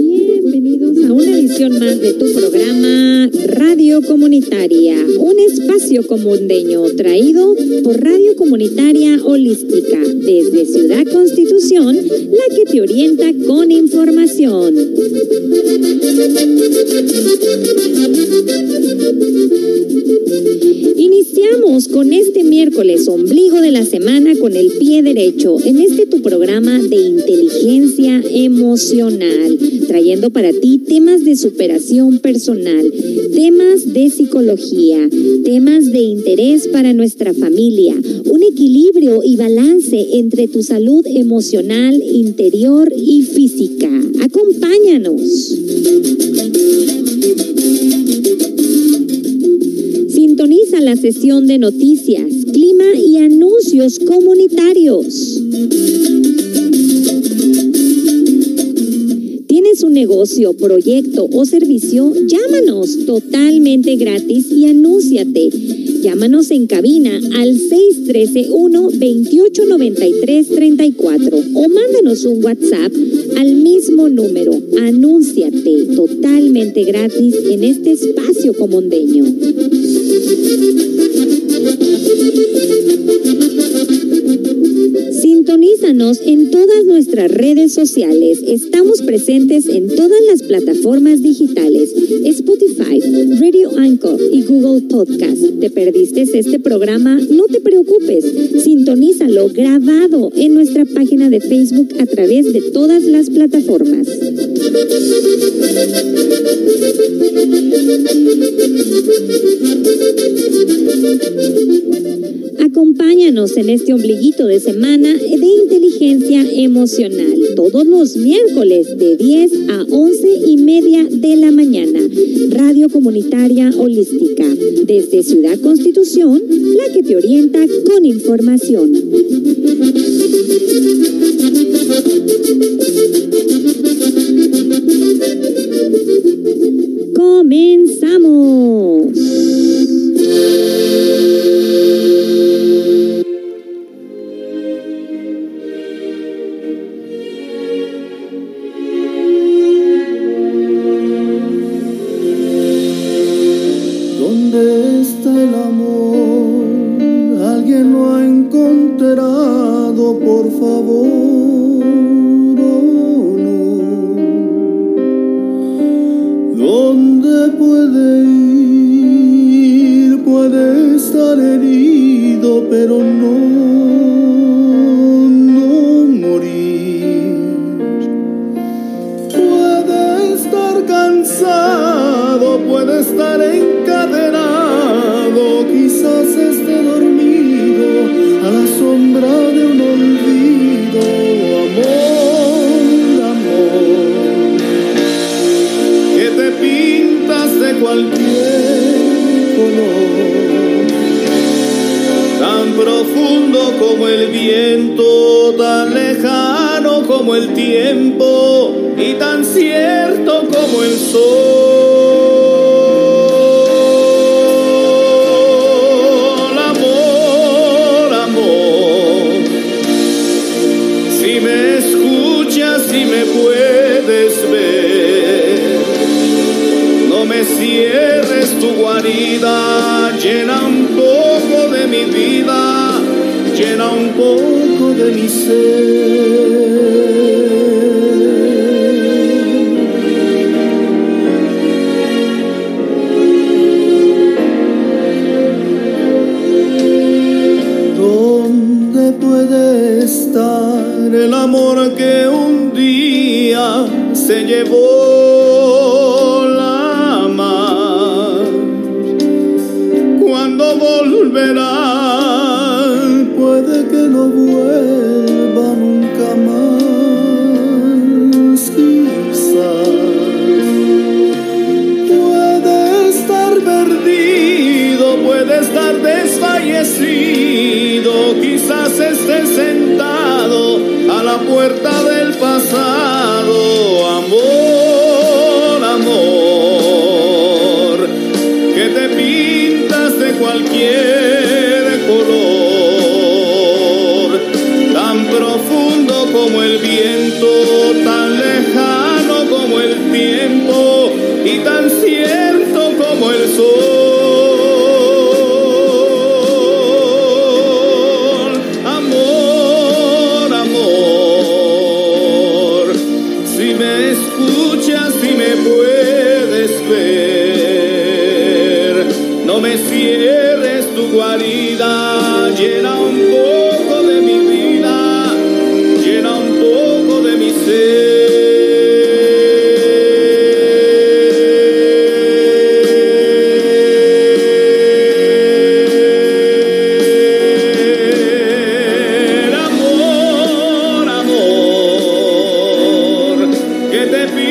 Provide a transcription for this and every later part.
Bienvenidos a una edición más de tu programa Radio Comunitaria, un espacio comundeño traído por Radio Comunitaria Holística desde Ciudad Constitución, la que te orienta con información. Iniciamos con este miércoles, ombligo de la semana, con el pie derecho, en este tu programa de inteligencia emocional, trayendo para ti temas de superación personal, temas de psicología, temas de interés para nuestra familia, un equilibrio y balance entre tu salud emocional, interior y física. Acompáñanos. Sintoniza la sesión de noticias, clima y anuncios comunitarios. ¿Tienes un negocio, proyecto o servicio? Llámanos totalmente gratis y anúnciate. Llámanos en cabina al 613-1-2893-34 o mándanos un WhatsApp al mismo número. Anúnciate totalmente gratis en este espacio comundeño. Thank you. Sintonízanos en todas nuestras redes sociales. Estamos presentes en todas las plataformas digitales, Spotify, Radio Anchor y Google Podcast. ¿Te perdiste este programa? No te preocupes. Sintonízalo grabado en nuestra página de Facebook a través de todas las plataformas. Acompáñanos en este ombliguito de semana de inteligencia emocional, todos los miércoles de 10 a 11 y media de la mañana. Radio Comunitaria Holística, desde Ciudad Constitución, la que te orienta con información. Comenzamos. Por favor?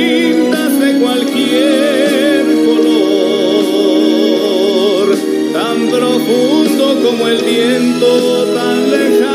Pintas de cualquier color, tan profundo como el viento, tan lejano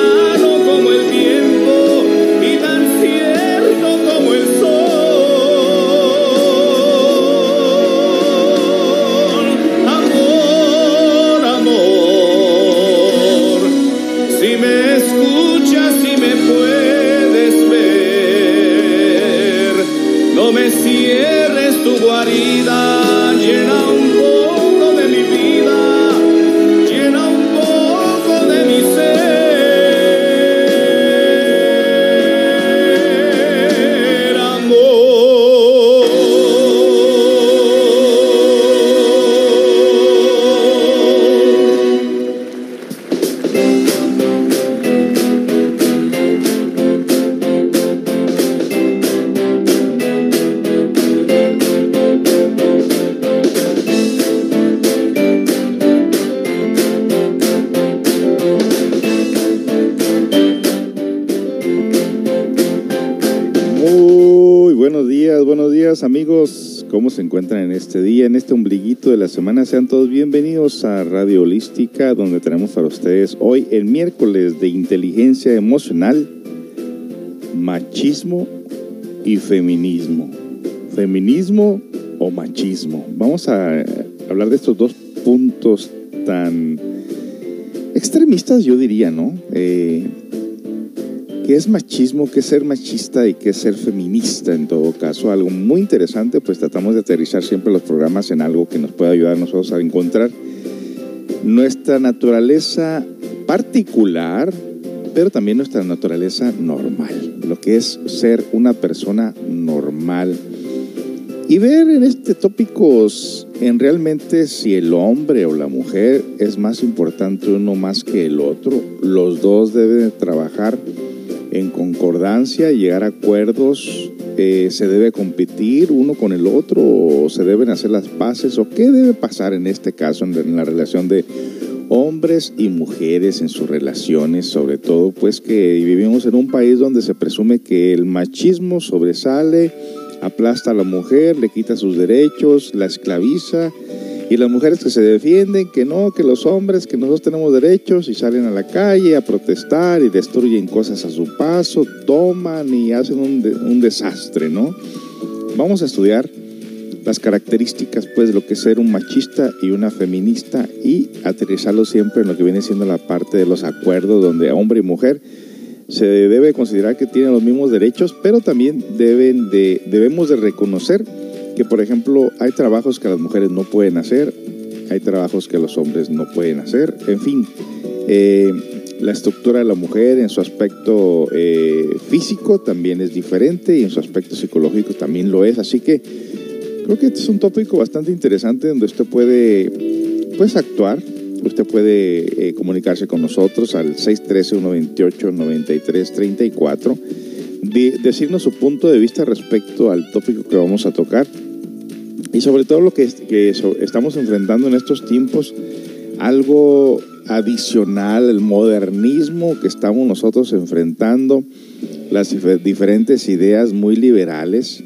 se encuentran en este día, en este ombliguito de la semana? Sean todos bienvenidos a Radio Holística, donde tenemos para ustedes hoy el miércoles de inteligencia emocional, machismo y feminismo. Feminismo o machismo. Vamos a hablar de estos dos puntos tan extremistas, yo diría, ¿no? Eh, ¿Qué es machismo? ¿Qué es ser machista? ¿Y qué es ser feminista en todo caso? Algo muy interesante, pues tratamos de aterrizar siempre los programas en algo que nos pueda ayudar a nosotros a encontrar nuestra naturaleza particular, pero también nuestra naturaleza normal, lo que es ser una persona normal. Y ver en este tópicos en realmente si el hombre o la mujer es más importante uno más que el otro. Los dos deben trabajar en concordancia, llegar a acuerdos, eh, se debe competir uno con el otro o se deben hacer las paces o qué debe pasar en este caso en, en la relación de hombres y mujeres en sus relaciones, sobre todo pues que vivimos en un país donde se presume que el machismo sobresale, aplasta a la mujer, le quita sus derechos, la esclaviza y las mujeres que se defienden, que no, que los hombres, que nosotros tenemos derechos y salen a la calle a protestar y destruyen cosas a su paso, toman y hacen un, de- un desastre, ¿no? Vamos a estudiar las características pues de lo que es ser un machista y una feminista y aterrizarlo siempre en lo que viene siendo la parte de los acuerdos donde hombre y mujer se debe considerar que tienen los mismos derechos, pero también deben de, debemos de reconocer que, por ejemplo, hay trabajos que las mujeres no pueden hacer, hay trabajos que los hombres no pueden hacer, en fin, eh, la estructura de la mujer en su aspecto eh, físico también es diferente y en su aspecto psicológico también lo es, así que creo que este es un tópico bastante interesante donde usted puede pues, actuar Usted puede eh, comunicarse con nosotros al 613-128-9334, de, decirnos su punto de vista respecto al tópico que vamos a tocar y sobre todo lo que, que estamos enfrentando en estos tiempos, algo adicional, el modernismo que estamos nosotros enfrentando, las dif- diferentes ideas muy liberales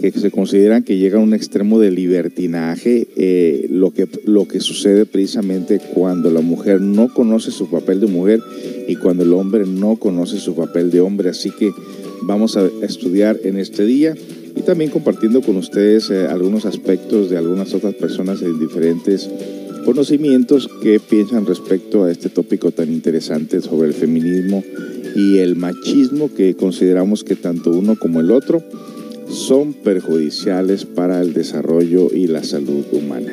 que se consideran que llega a un extremo de libertinaje, eh, lo, que, lo que sucede precisamente cuando la mujer no conoce su papel de mujer y cuando el hombre no conoce su papel de hombre. Así que vamos a estudiar en este día y también compartiendo con ustedes eh, algunos aspectos de algunas otras personas en diferentes conocimientos que piensan respecto a este tópico tan interesante sobre el feminismo y el machismo que consideramos que tanto uno como el otro son perjudiciales para el desarrollo y la salud humana.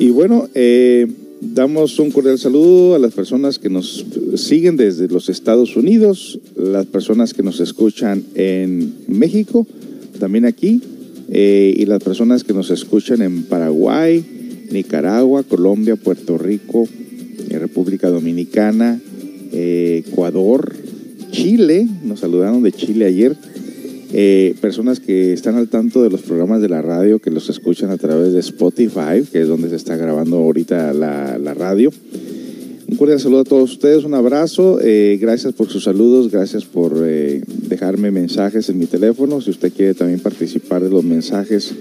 Y bueno, eh, damos un cordial saludo a las personas que nos siguen desde los Estados Unidos, las personas que nos escuchan en México, también aquí, eh, y las personas que nos escuchan en Paraguay, Nicaragua, Colombia, Puerto Rico, eh, República Dominicana, eh, Ecuador, Chile, nos saludaron de Chile ayer, eh, personas que están al tanto de los programas de la radio, que los escuchan a través de Spotify, que es donde se está grabando ahorita la, la radio. Un cordial saludo a todos ustedes, un abrazo, gracias por sus saludos, gracias por dejarme mensajes en mi teléfono. Si usted quiere también participar de los mensajes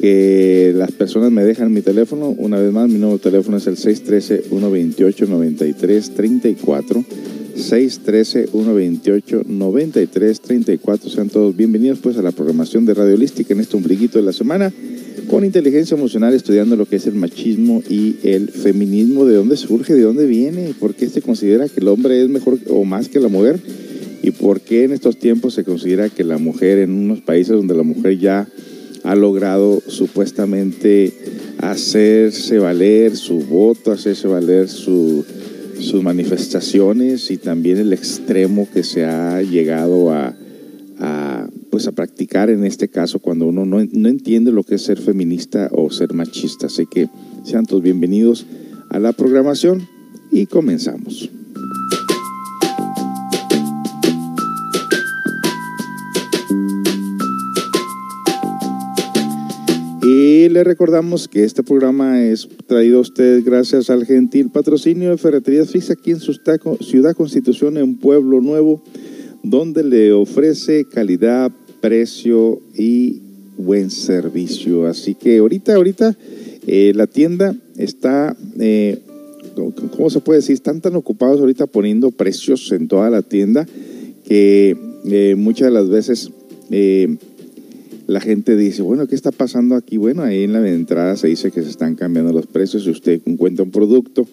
que las personas me dejan mi teléfono. Una vez más, mi nuevo teléfono es el 613-128-9334. 613-128-9334. Sean todos bienvenidos pues a la programación de Radio Holística en este ombliguito de la semana con inteligencia emocional estudiando lo que es el machismo y el feminismo, de dónde surge, de dónde viene, por qué se considera que el hombre es mejor o más que la mujer y por qué en estos tiempos se considera que la mujer en unos países donde la mujer ya ha logrado supuestamente hacerse valer su voto, hacerse valer sus manifestaciones y también el extremo que se ha llegado a, pues a practicar en este caso cuando uno no, entiende lo que es ser feminista o ser machista. Así que sean todos bienvenidos a la programación y comenzamos. Y le recordamos que este programa es traído a ustedes gracias al gentil patrocinio de Ferreterías Fix aquí en su Ciudad Constitución, en Pueblo Nuevo, donde le ofrece calidad, precio y buen servicio. Así que ahorita, ahorita eh, la tienda está, eh, ¿cómo se puede decir? Están tan ocupados ahorita poniendo precios en toda la tienda que eh, muchas de las veces la gente dice, bueno, ¿qué está pasando aquí? Bueno, ahí en la entrada se dice que se están cambiando los precios. Si usted encuentra un producto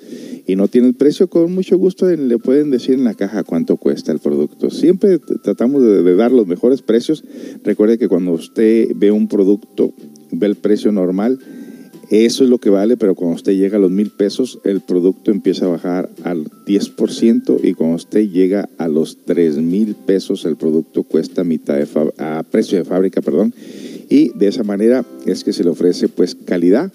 y no tiene el precio, con mucho gusto le pueden decir en la caja cuánto cuesta el producto. Siempre tratamos de, dar los mejores precios. Recuerde que cuando usted ve un producto, ve el precio normal, eso es lo que vale, pero cuando usted llega a los mil pesos, el producto empieza a bajar al 10% y cuando usted llega a los tres mil pesos, el producto cuesta mitad de a precio de fábrica, perdón. Y de esa manera es que se le ofrece pues calidad,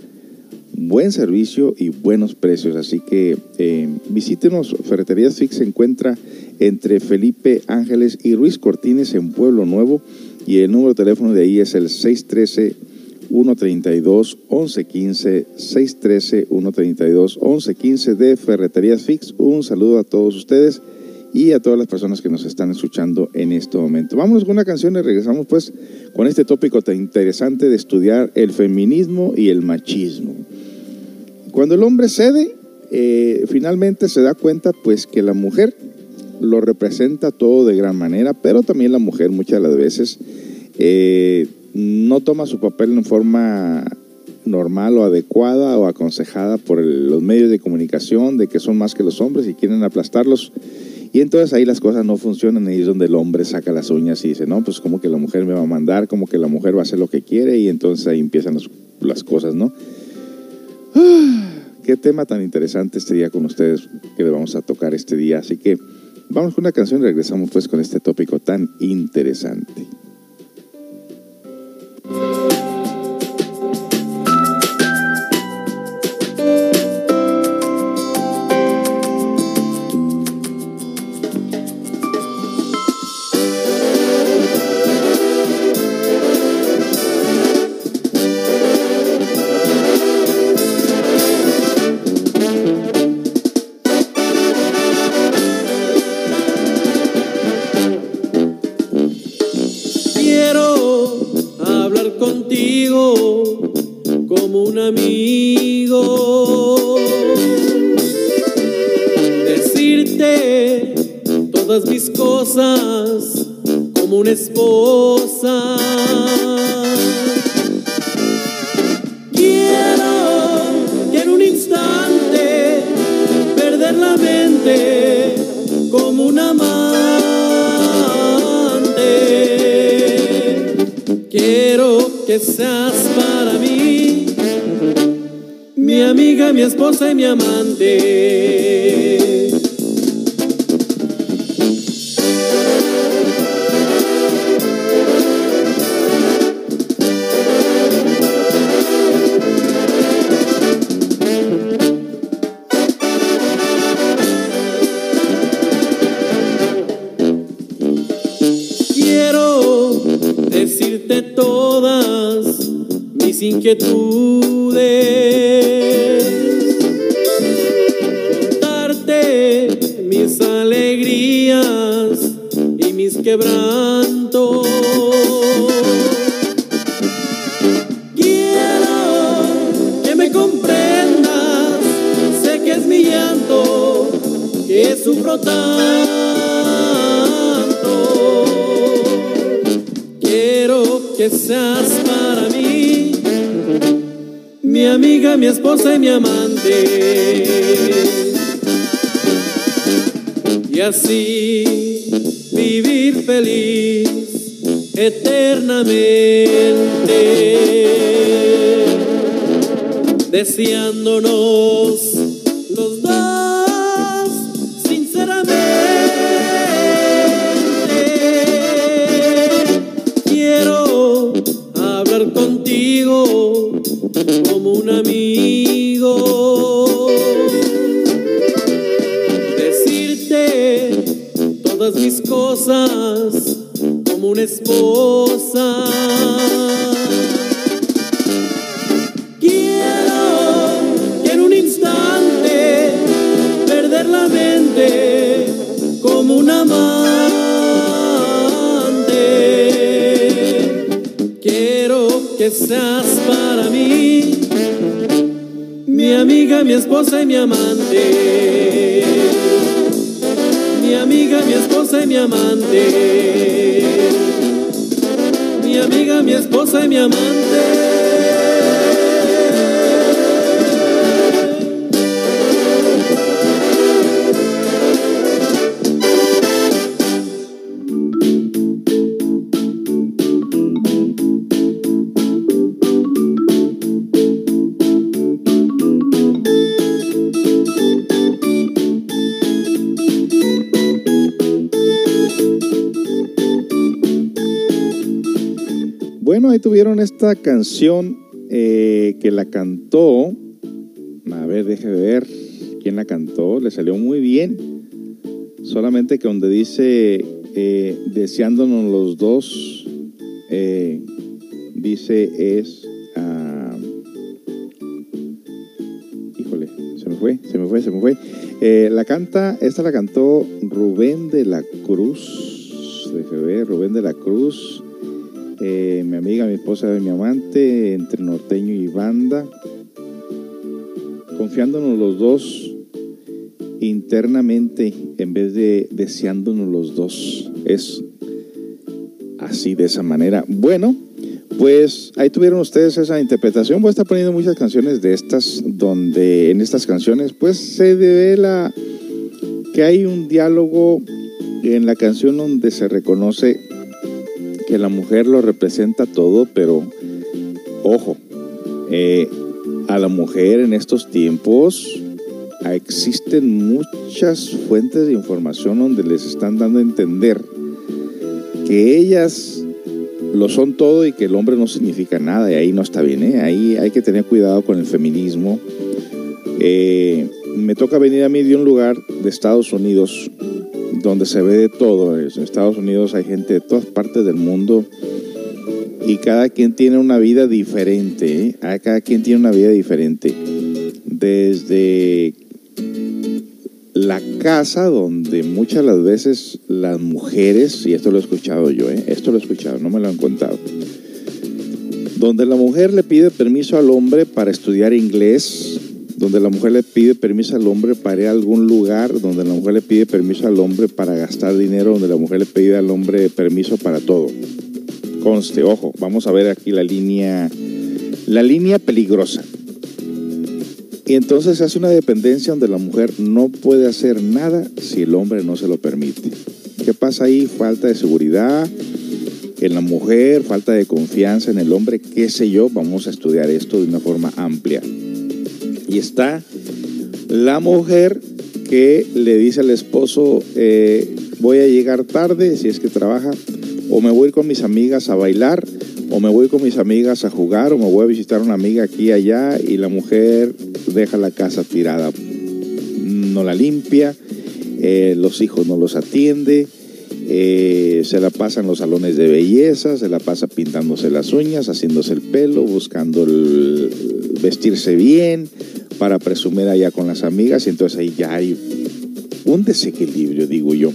buen servicio y buenos precios. Así que eh, visítenos. Ferreterías Fix se encuentra entre Felipe Ángeles y Ruiz Cortines en Pueblo Nuevo y el número de teléfono de ahí es el 613 132 1115 613 132 1115 de Ferreterías Fix. Un saludo a todos ustedes y a todas las personas que nos están escuchando en este momento. Vámonos con una canción y regresamos pues con este tópico tan interesante de estudiar el feminismo y el machismo. Cuando el hombre cede, eh, finalmente se da cuenta pues que la mujer lo representa todo de gran manera, pero también la mujer muchas de las veces eh, no toma su papel en forma normal o adecuada o aconsejada por los medios de comunicación de que son más que los hombres y quieren aplastarlos. Y entonces ahí las cosas no funcionan, ahí es donde el hombre saca las uñas y dice, no, pues como que la mujer me va a mandar, como que la mujer va a hacer lo que quiere y entonces ahí empiezan las cosas, ¿no? Ah, qué tema tan interesante este día con ustedes que le vamos a tocar este día. Así que vamos con una canción y regresamos pues con este tópico tan interesante. Como una esposa. Quiero que en un instante perder la mente como un amante. Quiero que seas para mí mi amiga, mi esposa y mi amante. Mis inquietudes, deseándonos esta canción eh, que la cantó. A ver, deje de ver quién la cantó. Le salió muy bien. Solamente que donde dice eh, deseándonos los dos, eh, dice es. ah, híjole, se me fue, se me fue, se me fue. La canta, esta la cantó Rubén de la Cruz. Deje de ver, Rubén de la Cruz. Eh, mi amiga, mi esposa y mi amante, entre norteño y banda, confiándonos los dos internamente en vez de deseándonos los dos. Es así, de esa manera. Bueno, pues ahí tuvieron ustedes esa interpretación. Voy a estar poniendo muchas canciones de estas, donde en estas canciones pues se devela que hay un diálogo en la canción donde se reconoce que la mujer lo representa todo, pero ojo, eh, a la mujer en estos tiempos ah, existen muchas fuentes de información donde les están dando a entender que ellas lo son todo y que el hombre no significa nada y ahí no está bien, ¿eh? ahí hay que tener cuidado con el feminismo. Eh, me toca venir a mí de un lugar de Estados Unidos donde se ve de todo. En Estados Unidos hay gente de todas partes del mundo y cada quien tiene una vida diferente. ¿eh? Cada quien tiene una vida diferente. Desde la casa donde muchas las veces las mujeres, y esto lo he escuchado yo, ¿eh? esto lo he escuchado, no me lo han contado. donde la mujer le pide permiso al hombre para estudiar inglés, donde la mujer le pide permiso al hombre para ir a algún lugar, donde la mujer le pide permiso al hombre para gastar dinero, donde la mujer le pide al hombre permiso para todo. Conste, ojo, vamos a ver aquí la línea, la línea peligrosa. Y entonces se hace una dependencia donde la mujer no puede hacer nada si el hombre no se lo permite. ¿Qué pasa ahí? Falta de seguridad en la mujer, falta de confianza en el hombre, qué sé yo. Vamos a estudiar esto de una forma amplia. Y está la mujer que le dice al esposo, eh, voy a llegar tarde si es que trabaja, o me voy con mis amigas a bailar, o me voy con mis amigas a jugar, o me voy a visitar a una amiga aquí y allá, y la mujer deja la casa tirada, no la limpia, eh, los hijos no los atiende, eh, se la pasa en los salones de belleza, se la pasa pintándose las uñas, haciéndose el pelo, buscando el vestirse bien para presumir allá con las amigas, y entonces ahí ya hay un desequilibrio, digo yo.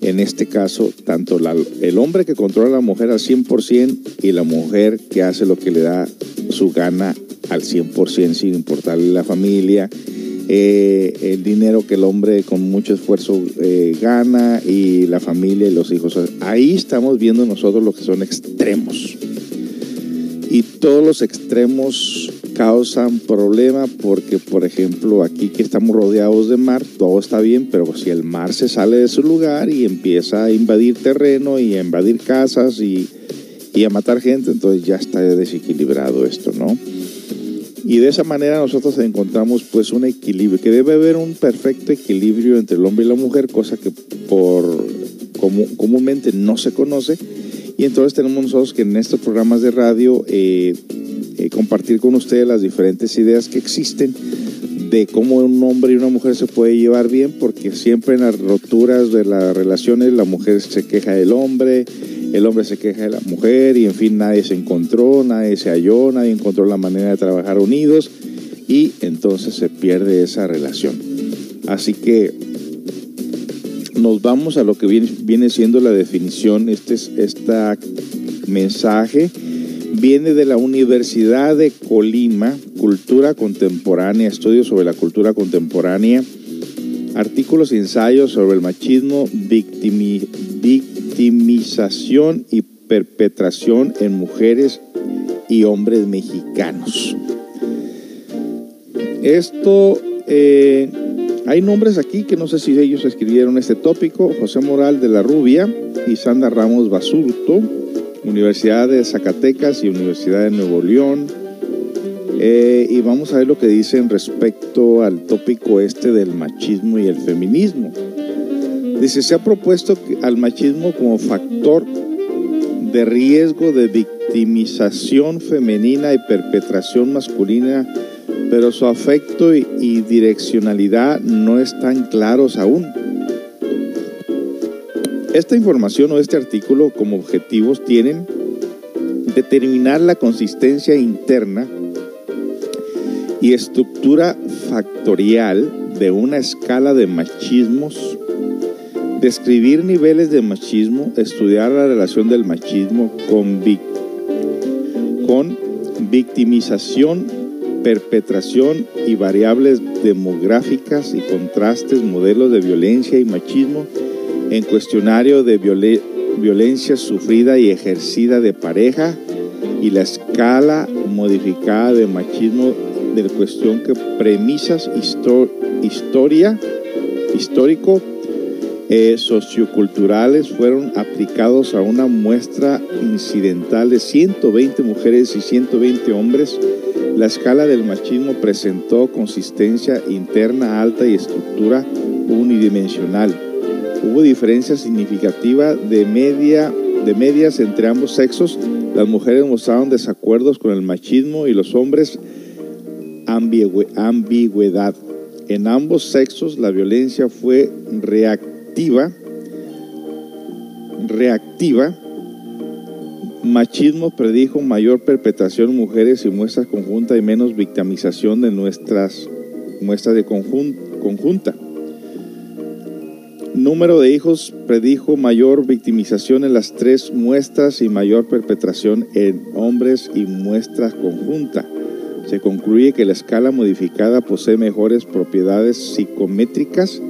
En este caso, tanto el hombre que controla a la mujer al 100% y la mujer que hace lo que le da su gana al 100% sin importarle la familia, eh, el dinero que el hombre con mucho esfuerzo eh, gana y la familia y los hijos. Ahí estamos viendo nosotros lo que son extremos. Y todos los extremos causan problema porque, por ejemplo, aquí que estamos rodeados de mar, todo está bien, pero si el mar se sale de su lugar y empieza a invadir terreno y a invadir casas y, y a matar gente, entonces ya está desequilibrado esto, ¿no? Y de esa manera nosotros encontramos pues un equilibrio, que debe haber un perfecto equilibrio entre el hombre y la mujer, cosa que por comúnmente no se conoce. Y entonces tenemos nosotros que en estos programas de radio eh, eh, compartir con ustedes las diferentes ideas que existen de cómo un hombre y una mujer se puede llevar bien, porque siempre en las roturas de las relaciones la mujer se queja del hombre, el hombre se queja de la mujer y en fin nadie se encontró, nadie se halló, nadie encontró la manera de trabajar unidos y entonces se pierde esa relación. Así que nos vamos a lo que viene, viene siendo la definición, este es esta mensaje viene de la Universidad de Colima, Cultura Contemporánea, estudios sobre la cultura contemporánea, artículos y ensayos sobre el machismo, victimi, victimización y perpetración en mujeres y hombres mexicanos. Esto, eh, hay nombres aquí que no sé si ellos escribieron este tópico, José Moral de la Rubia y Sandra Ramos Basurto, Universidad de Zacatecas y Universidad de Nuevo León. Eh, y vamos a ver lo que dicen respecto al tópico este del machismo y el feminismo. Dice, se ha propuesto al machismo como factor de riesgo de victimización femenina y perpetración masculina, pero su afecto y, y direccionalidad no están claros aún. Esta información o este artículo como objetivos tienen determinar la consistencia interna y estructura factorial de una escala de machismos, describir niveles de machismo, estudiar la relación del machismo con, con victimización, perpetración y variables demográficas y contrastes, modelos de violencia y machismo, en cuestionario de violencia sufrida y ejercida de pareja y la escala modificada de machismo de la cuestión que premisas historia histórico eh, socioculturales fueron aplicados a una muestra incidental de 120 mujeres y 120 hombres. La escala del machismo presentó consistencia interna alta y estructura unidimensional hubo diferencia significativa de, media, de medias entre ambos sexos. Las mujeres mostraron desacuerdos con el machismo y los hombres ambigüedad. En ambos sexos la violencia fue reactiva, reactiva. Machismo predijo mayor perpetración en mujeres y muestras conjunta y menos victimización de nuestras muestras de conjunta número de hijos predijo mayor victimización en las tres muestras y mayor perpetración en hombres y muestras conjunta. Se concluye que la escala modificada posee mejores propiedades psicométricas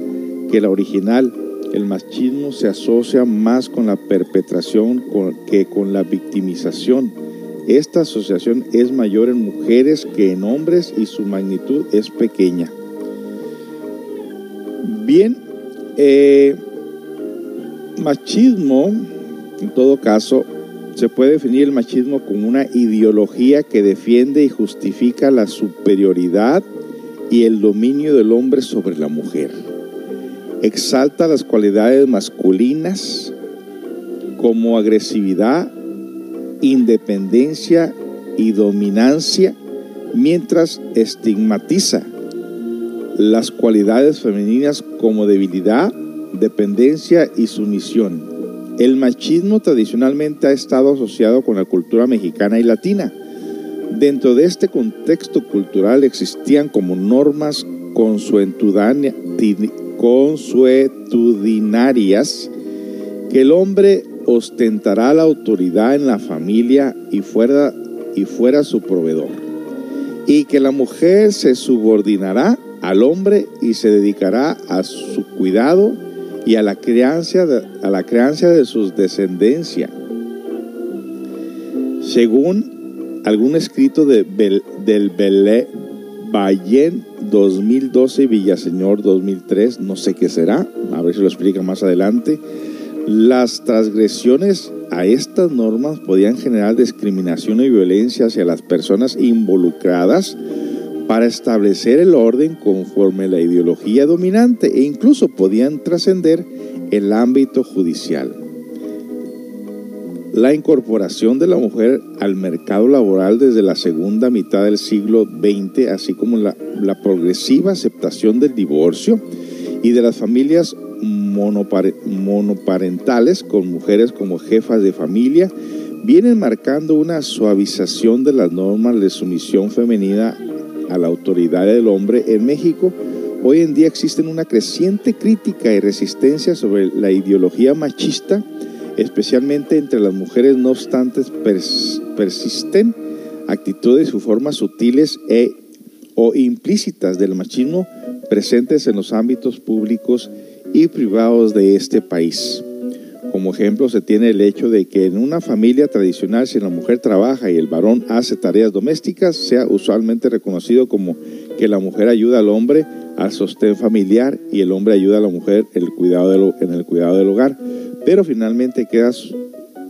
que la original. El machismo se asocia más con la perpetración que con la victimización. Esta asociación es mayor en mujeres que en hombres y su magnitud es pequeña. Bien, eh, machismo, en todo caso, se puede definir el machismo como una ideología que defiende y justifica la superioridad y el dominio del hombre sobre la mujer. Exalta las cualidades masculinas como agresividad, independencia y dominancia, mientras estigmatiza las cualidades femeninas como debilidad, dependencia y sumisión. El machismo tradicionalmente ha estado asociado con la cultura mexicana y latina. Dentro de este contexto cultural existían como normas consuetudinarias que el hombre ostentará la autoridad en la familia y fuera, y fuera su proveedor, y que la mujer se subordinará al hombre y se dedicará a su cuidado y a la crianza de, a la crianza de sus descendencia. Según algún escrito de del Belé Ballén 2012 y Villaseñor 2003, no sé qué será, a ver si lo explica más adelante, las transgresiones a estas normas podían generar discriminación y violencia hacia las personas involucradas para establecer el orden conforme la ideología dominante e incluso podían trascender el ámbito judicial. La incorporación de la mujer al mercado laboral desde la segunda mitad del siglo XX, así como la, progresiva aceptación del divorcio y de las familias monoparentales con mujeres como jefas de familia, vienen marcando una suavización de las normas de sumisión femenina a la autoridad del hombre en México, hoy en día existen una creciente crítica y resistencia sobre la ideología machista, especialmente entre las mujeres, no obstante persisten actitudes y formas sutiles e, o implícitas del machismo presentes en los ámbitos públicos y privados de este país. Como ejemplo se tiene el hecho de que en una familia tradicional si la mujer trabaja y el varón hace tareas domésticas, sea usualmente reconocido como que la mujer ayuda al hombre al sostén familiar y el hombre ayuda a la mujer en el cuidado, en el cuidado del hogar. Pero finalmente queda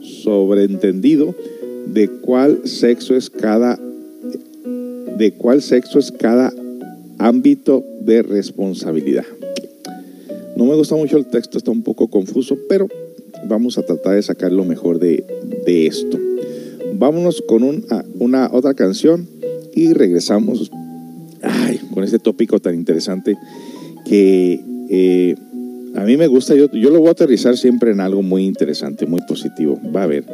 sobreentendido de cuál sexo es cada de cuál sexo es cada ámbito de responsabilidad. No me gusta mucho el texto, está un poco confuso, pero vamos a tratar de sacar lo mejor de, esto. Vámonos con una otra canción y regresamos con este tópico tan interesante que eh, a mí me gusta. Yo, yo lo voy a aterrizar siempre en algo muy interesante, muy positivo. Va a ver.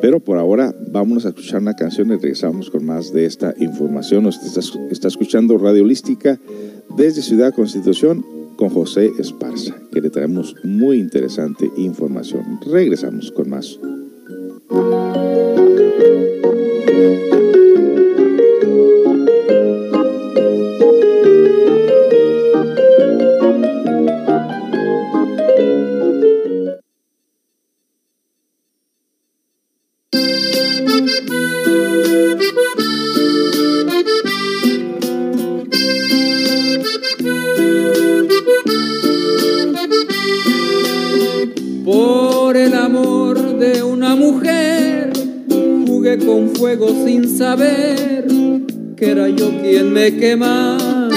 Pero por ahora vámonos a escuchar una canción y regresamos con más de esta información. Usted está, está escuchando Radio Holística desde Ciudad Constitución con José Esparza, que le traemos muy interesante información. Regresamos con más. Me quemaba.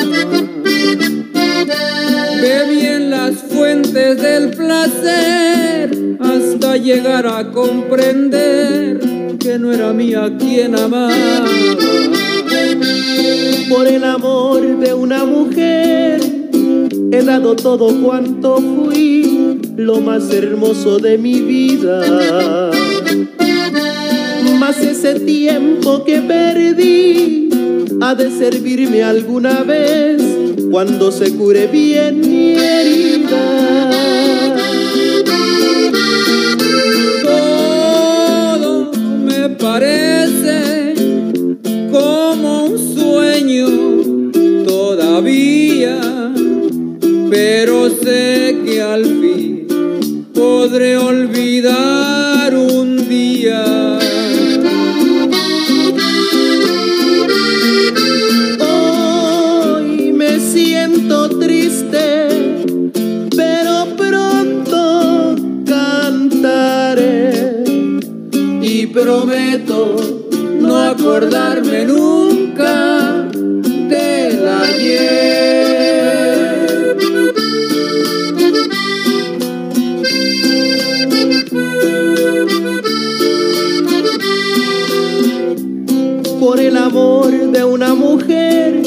Bebí en las fuentes del placer hasta llegar a comprender que no era mía quien amaba. Por el amor de una mujer he dado todo cuanto fui, lo más hermoso de mi vida ese tiempo que perdí ha de servirme alguna vez cuando se cure bien prometo no acordarme nunca del ayer. por el amor de una mujer.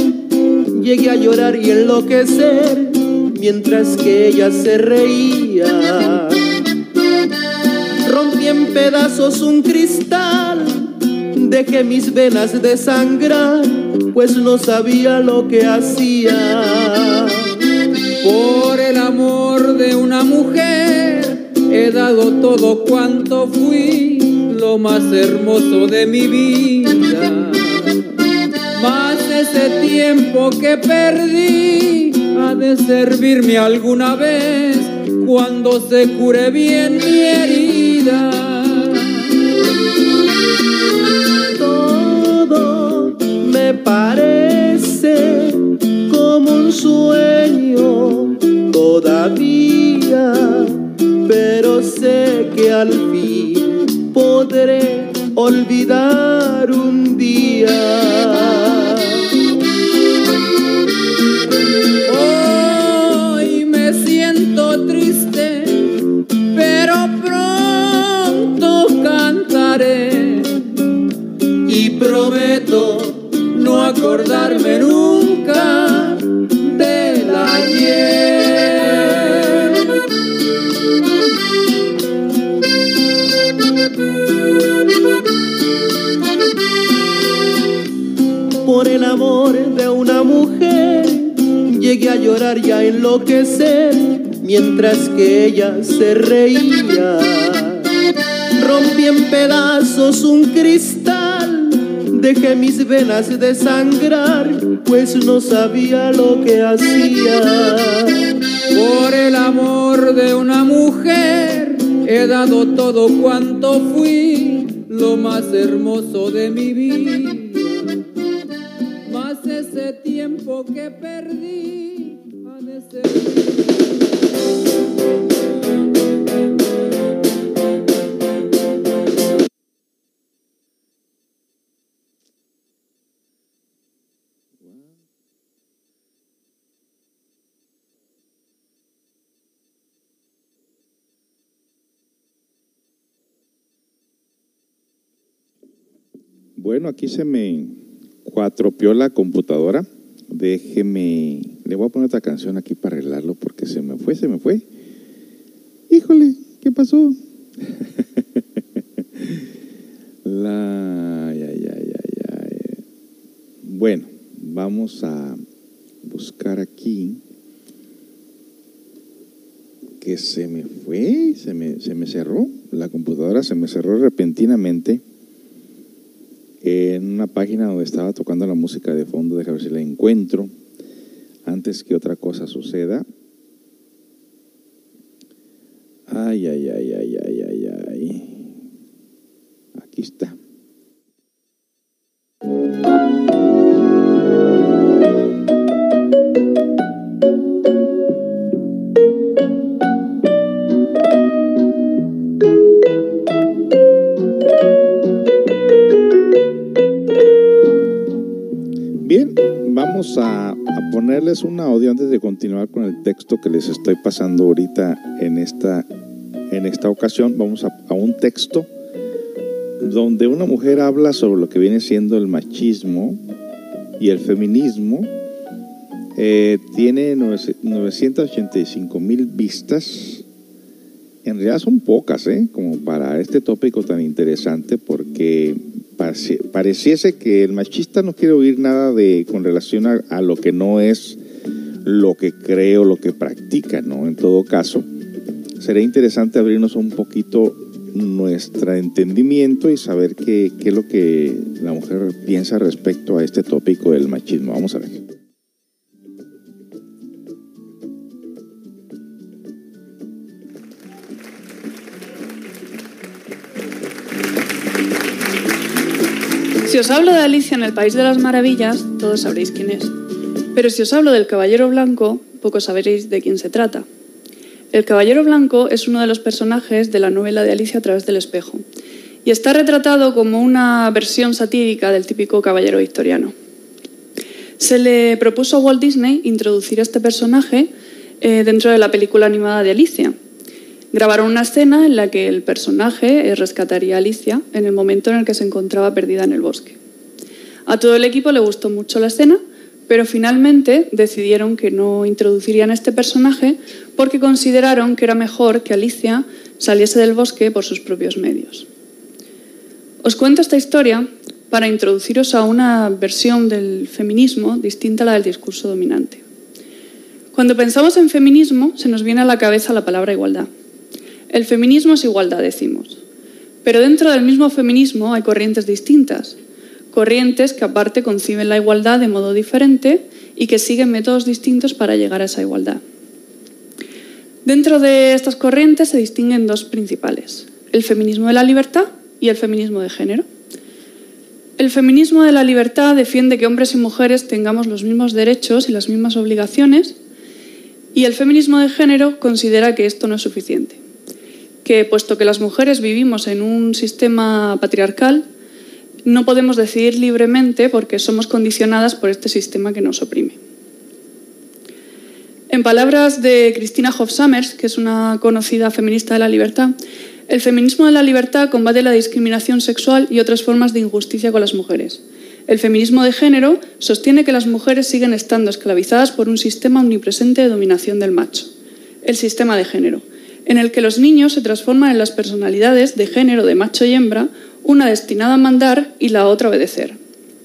Llegué a llorar y enloquecer mientras que ella se reía. Rompí en pedazos un cristal, dejé mis venas de sangrar, pues no sabía lo que hacía. Por el amor de una mujer he dado todo cuanto fui, lo más hermoso de mi vida. Más ese tiempo que perdí ha de servirme alguna vez cuando se cure bien parece como un sueño todavía, pero sé que al fin podré olvidar un ella se reía. Rompí en pedazos un cristal, dejé mis venas de sangrar, pues no sabía lo que hacía. Por el amor de una mujer he dado todo cuanto fui, lo más hermoso de mi vida. Más ese tiempo que perdí Bueno, aquí se me cuatropeó la computadora. Déjeme, le voy a poner otra canción aquí para arreglarlo porque se me fue, se me fue. Híjole, ¿qué pasó? la, ay, ay, ay. Bueno, vamos a buscar aquí que se me fue, se me, se me cerró, la computadora se me cerró repentinamente en una página donde estaba tocando la música de fondo, déjame ver si la encuentro antes que otra cosa suceda. Audio antes de continuar con el texto que les estoy pasando ahorita en esta, en esta ocasión. Vamos a, un texto donde una mujer habla sobre lo que viene siendo el machismo y el feminismo. Eh, tiene 985 mil vistas. En realidad son pocas, ¿eh? como para este tópico tan interesante, porque pareciese que el machista no quiere oír nada de con relación a lo que no es lo que cree o lo que practica, ¿no? En todo caso, sería interesante abrirnos un poquito nuestro entendimiento y saber qué, qué es lo que la mujer piensa respecto a este tópico del machismo. Vamos a ver. Si os hablo de Alicia en el País de las Maravillas, todos sabréis quién es. Pero si os hablo del Caballero Blanco, poco sabréis de quién se trata. El Caballero Blanco es uno de los personajes de la novela de Alicia a través del espejo y está retratado como una versión satírica del típico caballero victoriano. Se le propuso a Walt Disney introducir este personaje eh, dentro de la película animada de Alicia. Grabaron una escena en la que el personaje eh, rescataría a Alicia en el momento en el que se encontraba perdida en el bosque. A todo el equipo le gustó mucho la escena pero finalmente decidieron que no introducirían este personaje porque consideraron que era mejor que Alicia saliese del bosque por sus propios medios. Os cuento esta historia para introduciros a una versión del feminismo distinta a la del discurso dominante. Cuando pensamos en feminismo se nos viene a la cabeza la palabra igualdad. El feminismo es igualdad, decimos. Pero dentro del mismo feminismo hay corrientes distintas corrientes que aparte conciben la igualdad de modo diferente y que siguen métodos distintos para llegar a esa igualdad. Dentro de estas corrientes se distinguen dos principales, el feminismo de la libertad y el feminismo de género. El feminismo de la libertad defiende que hombres y mujeres tengamos los mismos derechos y las mismas obligaciones y el feminismo de género considera que esto no es suficiente, que puesto que las mujeres vivimos en un sistema patriarcal, no podemos decidir libremente porque somos condicionadas por este sistema que nos oprime. En palabras de Cristina Hoff Summers, que es una conocida feminista de la libertad, el feminismo de la libertad combate la discriminación sexual y otras formas de injusticia con las mujeres. El feminismo de género sostiene que las mujeres siguen estando esclavizadas por un sistema omnipresente de dominación del macho, el sistema de género, en el que los niños se transforman en las personalidades de género de macho y hembra una destinada a mandar y la otra a obedecer.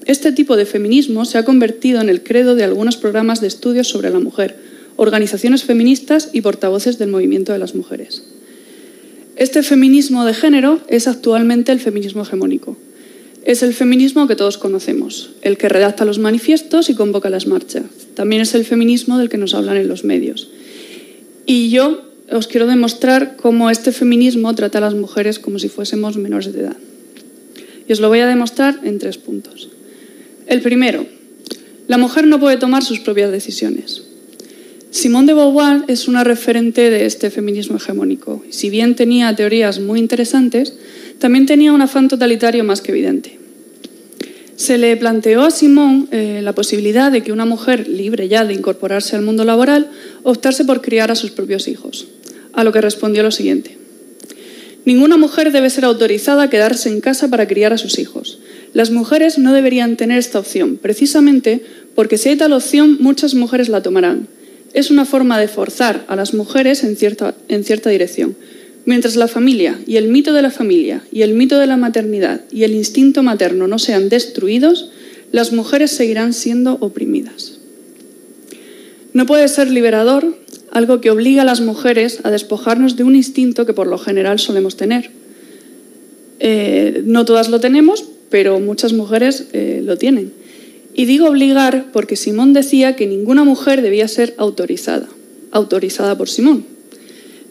Este tipo de feminismo se ha convertido en el credo de algunos programas de estudios sobre la mujer, organizaciones feministas y portavoces del movimiento de las mujeres. Este feminismo de género es actualmente el feminismo hegemónico. Es el feminismo que todos conocemos, el que redacta los manifiestos y convoca las marchas. También es el feminismo del que nos hablan en los medios. Y yo os quiero demostrar cómo este feminismo trata a las mujeres como si fuésemos menores de edad. Y os lo voy a demostrar en tres puntos. El primero, la mujer no puede tomar sus propias decisiones. Simone de Beauvoir es una referente de este feminismo hegemónico. Si bien tenía teorías muy interesantes, también tenía un afán totalitario más que evidente. Se le planteó a Simone eh, la posibilidad de que una mujer libre ya de incorporarse al mundo laboral optase por criar a sus propios hijos, a lo que respondió lo siguiente. Ninguna mujer debe ser autorizada a quedarse en casa para criar a sus hijos. Las mujeres no deberían tener esta opción, precisamente porque si hay tal opción, muchas mujeres la tomarán. Es una forma de forzar a las mujeres en cierta, en cierta dirección. Mientras la familia y el mito de la familia y el mito de la maternidad y el instinto materno no sean destruidos, las mujeres seguirán siendo oprimidas. No puede ser liberador algo que obliga a las mujeres a despojarnos de un instinto que por lo general solemos tener. Eh, no todas lo tenemos, pero muchas mujeres eh, lo tienen. Y digo obligar porque Simón decía que ninguna mujer debía ser autorizada, autorizada por Simón.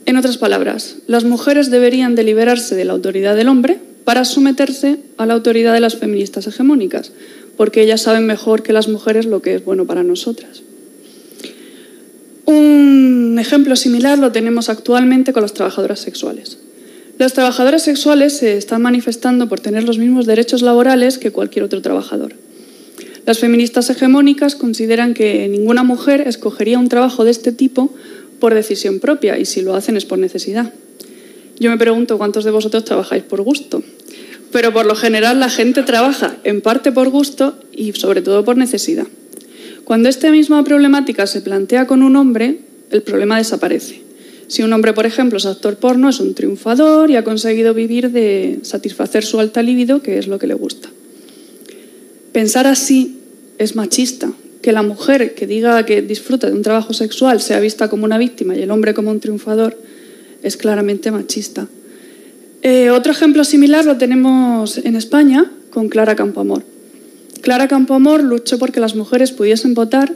En otras palabras, las mujeres deberían de liberarse de la autoridad del hombre para someterse a la autoridad de las feministas hegemónicas, porque ellas saben mejor que las mujeres lo que es bueno para nosotras. Un ejemplo similar lo tenemos actualmente con las trabajadoras sexuales. Las trabajadoras sexuales se están manifestando por tener los mismos derechos laborales que cualquier otro trabajador. Las feministas hegemónicas consideran que ninguna mujer escogería un trabajo de este tipo por decisión propia y si lo hacen es por necesidad. Yo me pregunto cuántos de vosotros trabajáis por gusto, pero por lo general la gente trabaja en parte por gusto y sobre todo por necesidad. Cuando esta misma problemática se plantea con un hombre, el problema desaparece. Si un hombre, por ejemplo, es actor porno, es un triunfador y ha conseguido vivir de satisfacer su alta libido, que es lo que le gusta. Pensar así es machista. Que la mujer que diga que disfruta de un trabajo sexual sea vista como una víctima y el hombre como un triunfador es claramente machista. Eh, otro ejemplo similar lo tenemos en España con Clara Campoamor. Clara Campoamor luchó porque las mujeres pudiesen votar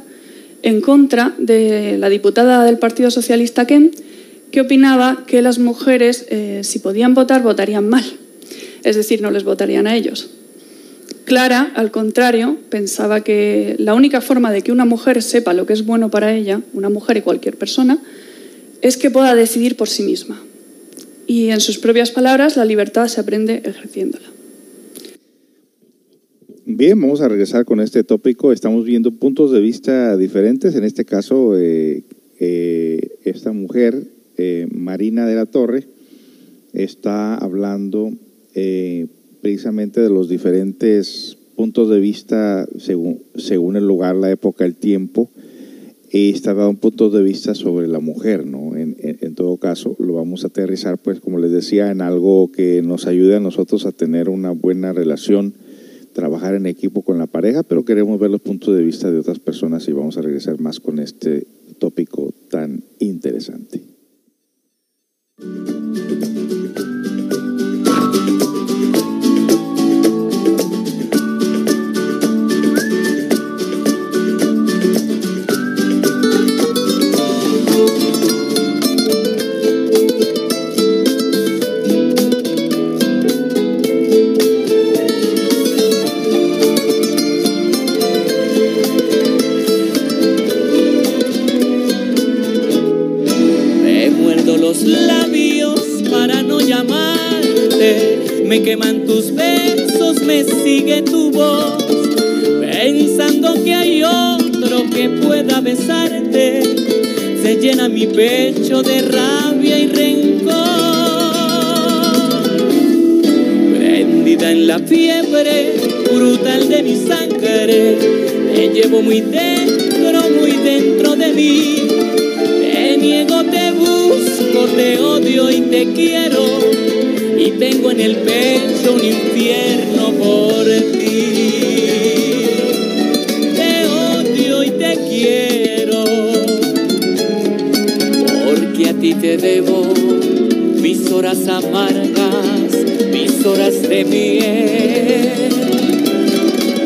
en contra de la diputada del Partido Socialista Ken, que opinaba que las mujeres, eh, si podían votar, votarían mal. Es decir, no les votarían a ellos. Clara, al contrario, pensaba que la única forma de que una mujer sepa lo que es bueno para ella, una mujer y cualquier persona, es que pueda decidir por sí misma. Y en sus propias palabras, la libertad se aprende ejerciéndola. Bien, vamos a regresar con este tópico. Estamos viendo puntos de vista diferentes. En este caso, eh, eh, esta mujer, eh, Marina de la Torre, está hablando precisamente de los diferentes puntos de vista según, según el lugar, la época, el tiempo y está dando un punto de vista sobre la mujer, ¿no? En, todo caso, lo vamos a aterrizar, pues, como les decía, en algo que nos ayude a nosotros a tener una buena relación, trabajar en equipo con la pareja, pero queremos ver los puntos de vista de otras personas y vamos a regresar más con este tópico tan interesante. Me queman tus besos, me sigue tu voz, pensando que hay otro que pueda besarte, se llena mi pecho de rabia y rencor. Prendida en la fiebre brutal de mi sangre, te llevo muy dentro, muy dentro de mí. Te niego, te busco, te odio y te quiero y tengo en el pecho un infierno por ti. Te odio y te quiero, porque a ti te debo mis horas amargas, mis horas de miel.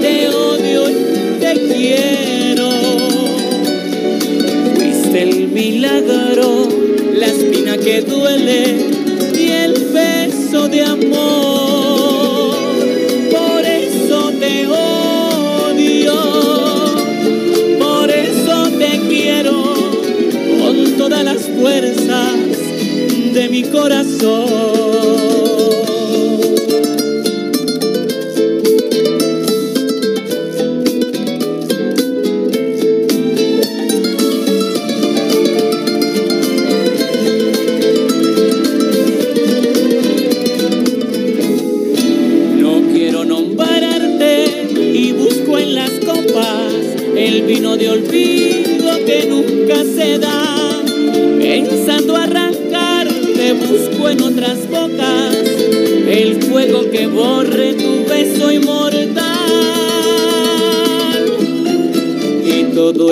Te odio y te quiero, fuiste el milagro, la espina que duele de amor, por eso te odio, por eso te quiero con todas las fuerzas de mi corazón.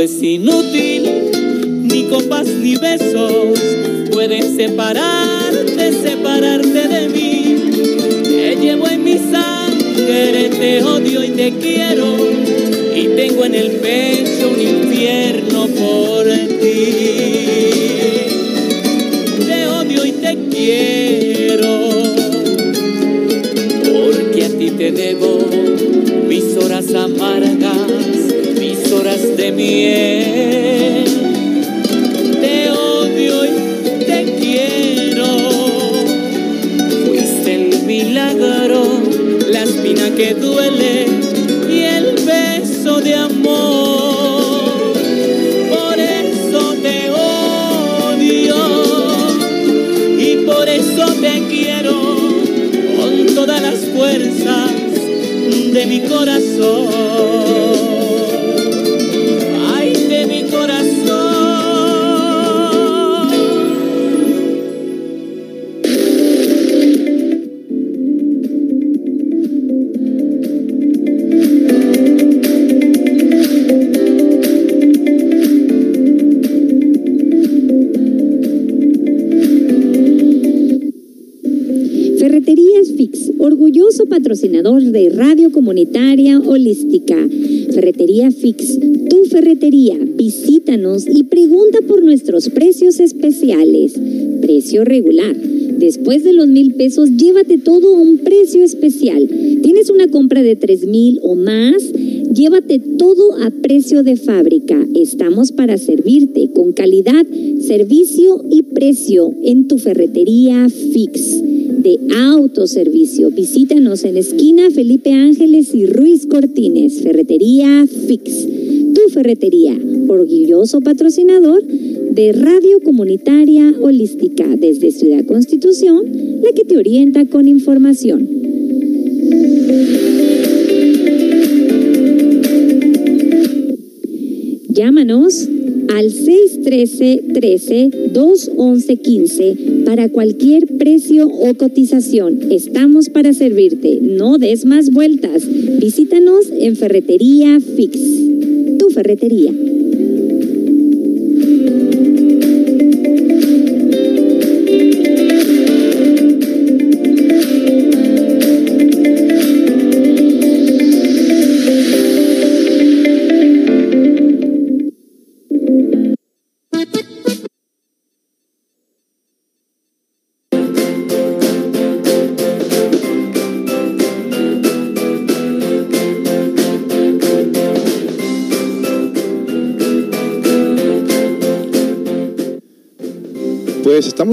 Es inútil, ni copas ni besos pueden separarte, separarte de mí. Te llevo en mi sangre, te odio y te quiero, y tengo en el pecho un infierno por ti. Quiero, porque a ti te debo mis horas amargas horas de miel. Te odio y te quiero. Fuiste el milagro, la espina que duele todas las fuerzas de mi corazón. De Radio Comunitaria Holística. Ferretería Fix, tu ferretería. Visítanos y pregunta por nuestros precios especiales. Precio regular. Después de los mil pesos, llévate todo a un precio especial. ¿Tienes una compra de tres mil o más? Llévate todo a precio de fábrica. Estamos para servirte con calidad, servicio y precio en tu ferretería Fix de autoservicio. Visítanos en esquina Felipe Ángeles y Ruiz Cortines, Ferretería Fix. Tu ferretería, orgulloso patrocinador de Radio Comunitaria Holística desde Ciudad Constitución, la que te orienta con información. Llámanos al 613-13-211-15 para cualquier precio o cotización. Estamos para servirte. No des más vueltas. Visítanos en Ferretería Fix. Tu ferretería.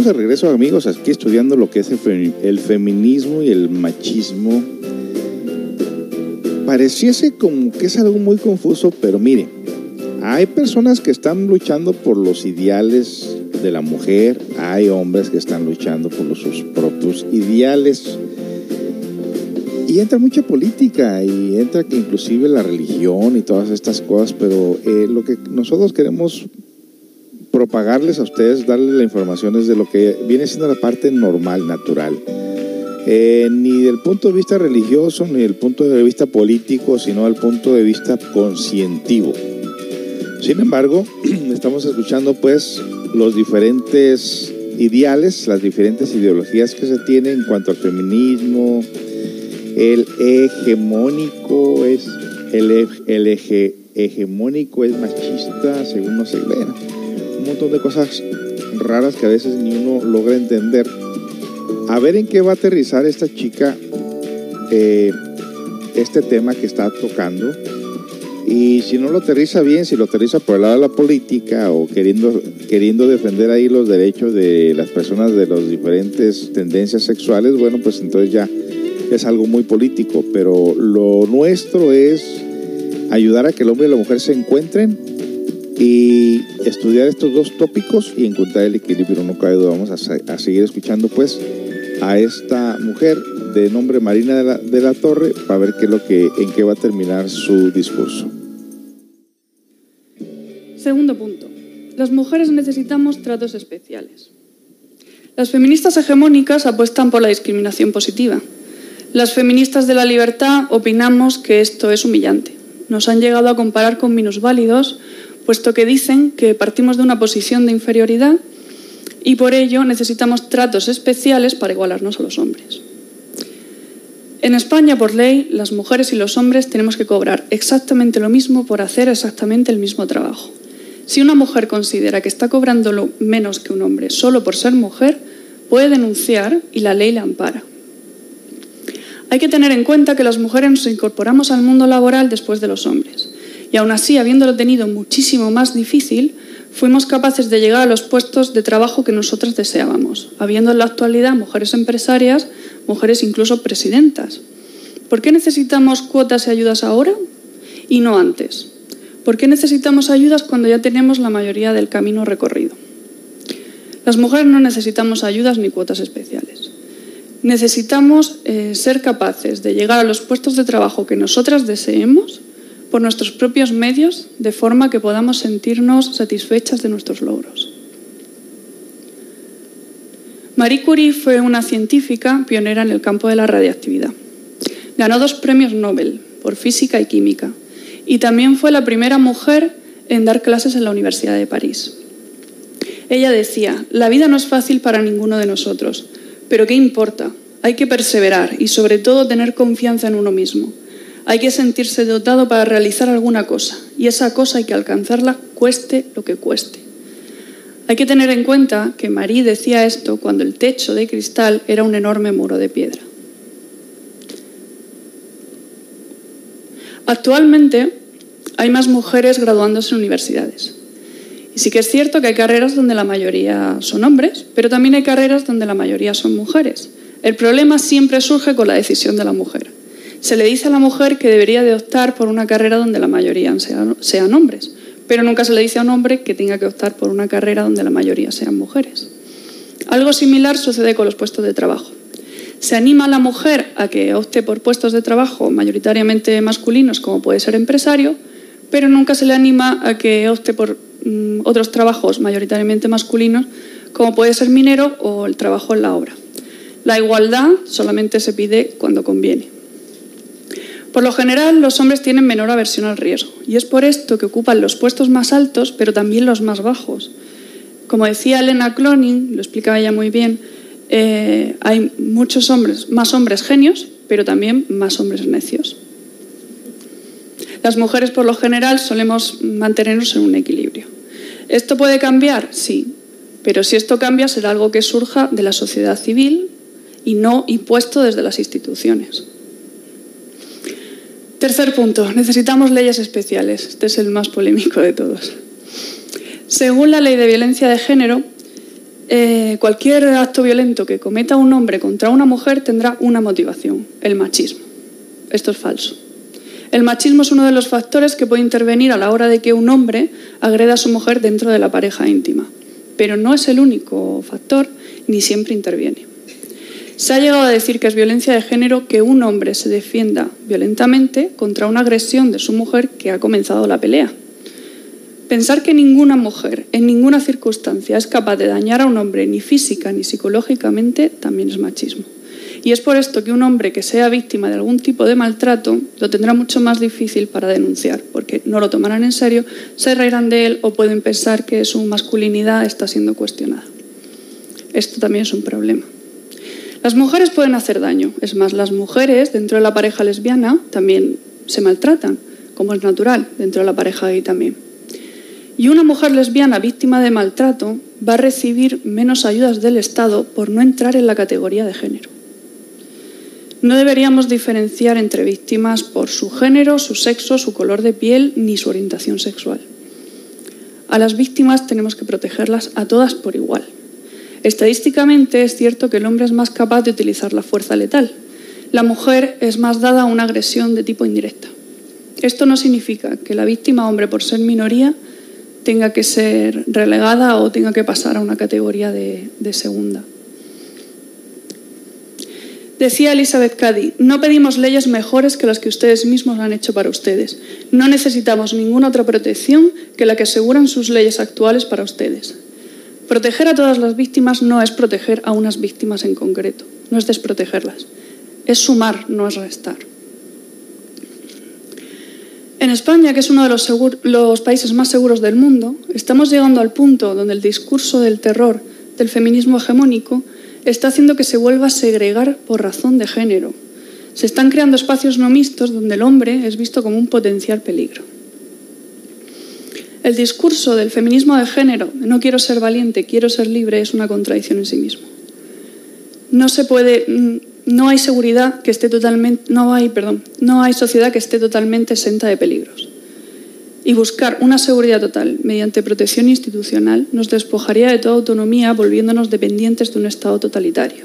De regreso, amigos, aquí estudiando lo que es el, fe- el feminismo y el machismo. Pareciese como que es algo muy confuso, pero mire, hay personas que están luchando por los ideales de la mujer, hay hombres que están luchando por sus propios ideales. Y entra mucha política y entra que inclusive la religión y todas estas cosas, pero eh, lo que nosotros queremos propagarles a ustedes, darles la información es de lo que viene siendo la parte normal, natural. Eh, ni del punto de vista religioso, ni del punto de vista político, sino del punto de vista conscientivo. Sin embargo, estamos escuchando pues los diferentes ideales, las diferentes ideologías que se tienen en cuanto al feminismo, el hegemónico es el, el hege- hegemónico es machista, según no un montón de cosas raras que a veces ni uno logra entender. A ver en qué va a aterrizar esta chica eh, este tema que está tocando. Y si no lo aterriza bien, si lo aterriza por el lado de la política o queriendo, queriendo defender ahí los derechos de las personas de las diferentes tendencias sexuales, bueno, pues entonces ya es algo muy político. Pero lo nuestro es ayudar a que el hombre y la mujer se encuentren y estudiar estos dos tópicos y encontrar el equilibrio. No cabe duda, vamos a, a seguir escuchando pues a esta mujer de nombre Marina de la, de la Torre para ver qué es lo que, en qué va a terminar su discurso. Segundo punto. Las mujeres necesitamos tratos especiales. Las feministas hegemónicas apuestan por la discriminación positiva. Las feministas de la libertad opinamos que esto es humillante. Nos han llegado a comparar con minusválidos, puesto que dicen que partimos de una posición de inferioridad y por ello necesitamos tratos especiales para igualarnos a los hombres. En España, por ley, las mujeres y los hombres tenemos que cobrar exactamente lo mismo por hacer exactamente el mismo trabajo. Si una mujer considera que está cobrando lo menos que un hombre solo por ser mujer, puede denunciar y la ley la ampara. Hay que tener en cuenta que las mujeres nos incorporamos al mundo laboral después de los hombres. Y aún así, habiéndolo tenido muchísimo más difícil, fuimos capaces de llegar a los puestos de trabajo que nosotras deseábamos, habiendo en la actualidad mujeres empresarias, mujeres incluso presidentas. ¿Por qué necesitamos cuotas y ayudas ahora y no antes? ¿Por qué necesitamos ayudas cuando ya tenemos la mayoría del camino recorrido? Las mujeres no necesitamos ayudas ni cuotas especiales. Necesitamos eh, ser capaces de llegar a los puestos de trabajo que nosotras deseemos por nuestros propios medios, de forma que podamos sentirnos satisfechas de nuestros logros. Marie Curie fue una científica pionera en el campo de la radiactividad. Ganó dos premios Nobel por física y química y también fue la primera mujer en dar clases en la Universidad de París. Ella decía, la vida no es fácil para ninguno de nosotros, pero ¿qué importa? Hay que perseverar y sobre todo tener confianza en uno mismo. Hay que sentirse dotado para realizar alguna cosa y esa cosa hay que alcanzarla cueste lo que cueste. Hay que tener en cuenta que Marie decía esto cuando el techo de cristal era un enorme muro de piedra. Actualmente hay más mujeres graduándose en universidades. Y sí que es cierto que hay carreras donde la mayoría son hombres, pero también hay carreras donde la mayoría son mujeres. El problema siempre surge con la decisión de la mujer. Se le dice a la mujer que debería de optar por una carrera donde la mayoría sean, hombres, pero nunca se le dice a un hombre que tenga que optar por una carrera donde la mayoría sean mujeres. Algo similar sucede con los puestos de trabajo. Se anima a la mujer a que opte por puestos de trabajo mayoritariamente masculinos, como puede ser empresario, pero nunca se le anima a que opte por mm, otros trabajos mayoritariamente masculinos, como puede ser minero o el trabajo en la obra. La igualdad solamente se pide cuando conviene. Por lo general, los hombres tienen menor aversión al riesgo, y es por esto que ocupan los puestos más altos, pero también los más bajos. Como decía Elena Cloning, lo explicaba ella muy bien, eh, hay muchos hombres, más hombres genios, pero también más hombres necios. Las mujeres, por lo general, solemos mantenernos en un equilibrio. ¿Esto puede cambiar? Sí, pero si esto cambia será algo que surja de la sociedad civil y no impuesto desde las instituciones. Tercer punto, necesitamos leyes especiales. Este es el más polémico de todos. Según la ley de violencia de género, eh, cualquier acto violento que cometa un hombre contra una mujer tendrá una motivación, el machismo. Esto es falso. El machismo es uno de los factores que puede intervenir a la hora de que un hombre agreda a su mujer dentro de la pareja íntima, pero no es el único factor ni siempre interviene. Se ha llegado a decir que es violencia de género que un hombre se defienda violentamente contra una agresión de su mujer que ha comenzado la pelea. Pensar que ninguna mujer en ninguna circunstancia es capaz de dañar a un hombre ni física ni psicológicamente también es machismo. Y es por esto que un hombre que sea víctima de algún tipo de maltrato lo tendrá mucho más difícil para denunciar, porque no lo tomarán en serio, se reirán de él o pueden pensar que su masculinidad está siendo cuestionada. Esto también es un problema. Las mujeres pueden hacer daño, es más, las mujeres dentro de la pareja lesbiana también se maltratan, como es natural, dentro de la pareja gay también. Y una mujer lesbiana víctima de maltrato va a recibir menos ayudas del Estado por no entrar en la categoría de género. No deberíamos diferenciar entre víctimas por su género, su sexo, su color de piel ni su orientación sexual. A las víctimas tenemos que protegerlas a todas por igual. Estadísticamente es cierto que el hombre es más capaz de utilizar la fuerza letal. La mujer es más dada a una agresión de tipo indirecta. Esto no significa que la víctima hombre, por ser minoría, tenga que ser relegada o tenga que pasar a una categoría de, segunda. Decía Elizabeth Cady, no pedimos leyes mejores que las que ustedes mismos han hecho para ustedes. No necesitamos ninguna otra protección que la que aseguran sus leyes actuales para ustedes. Proteger a todas las víctimas no es proteger a unas víctimas en concreto, no es desprotegerlas. Es sumar, no es restar. En España, que es uno de los, países más seguros del mundo, estamos llegando al punto donde el discurso del terror del feminismo hegemónico está haciendo que se vuelva a segregar por razón de género. Se están creando espacios no mixtos donde el hombre es visto como un potencial peligro. El discurso del feminismo de género, no quiero ser valiente, quiero ser libre, es una contradicción en sí mismo. No se puede mm, no hay seguridad que esté totalmente, no hay, perdón, no hay sociedad que esté totalmente exenta de peligros. Y buscar una seguridad total mediante protección institucional nos despojaría de toda autonomía volviéndonos dependientes de un Estado totalitario.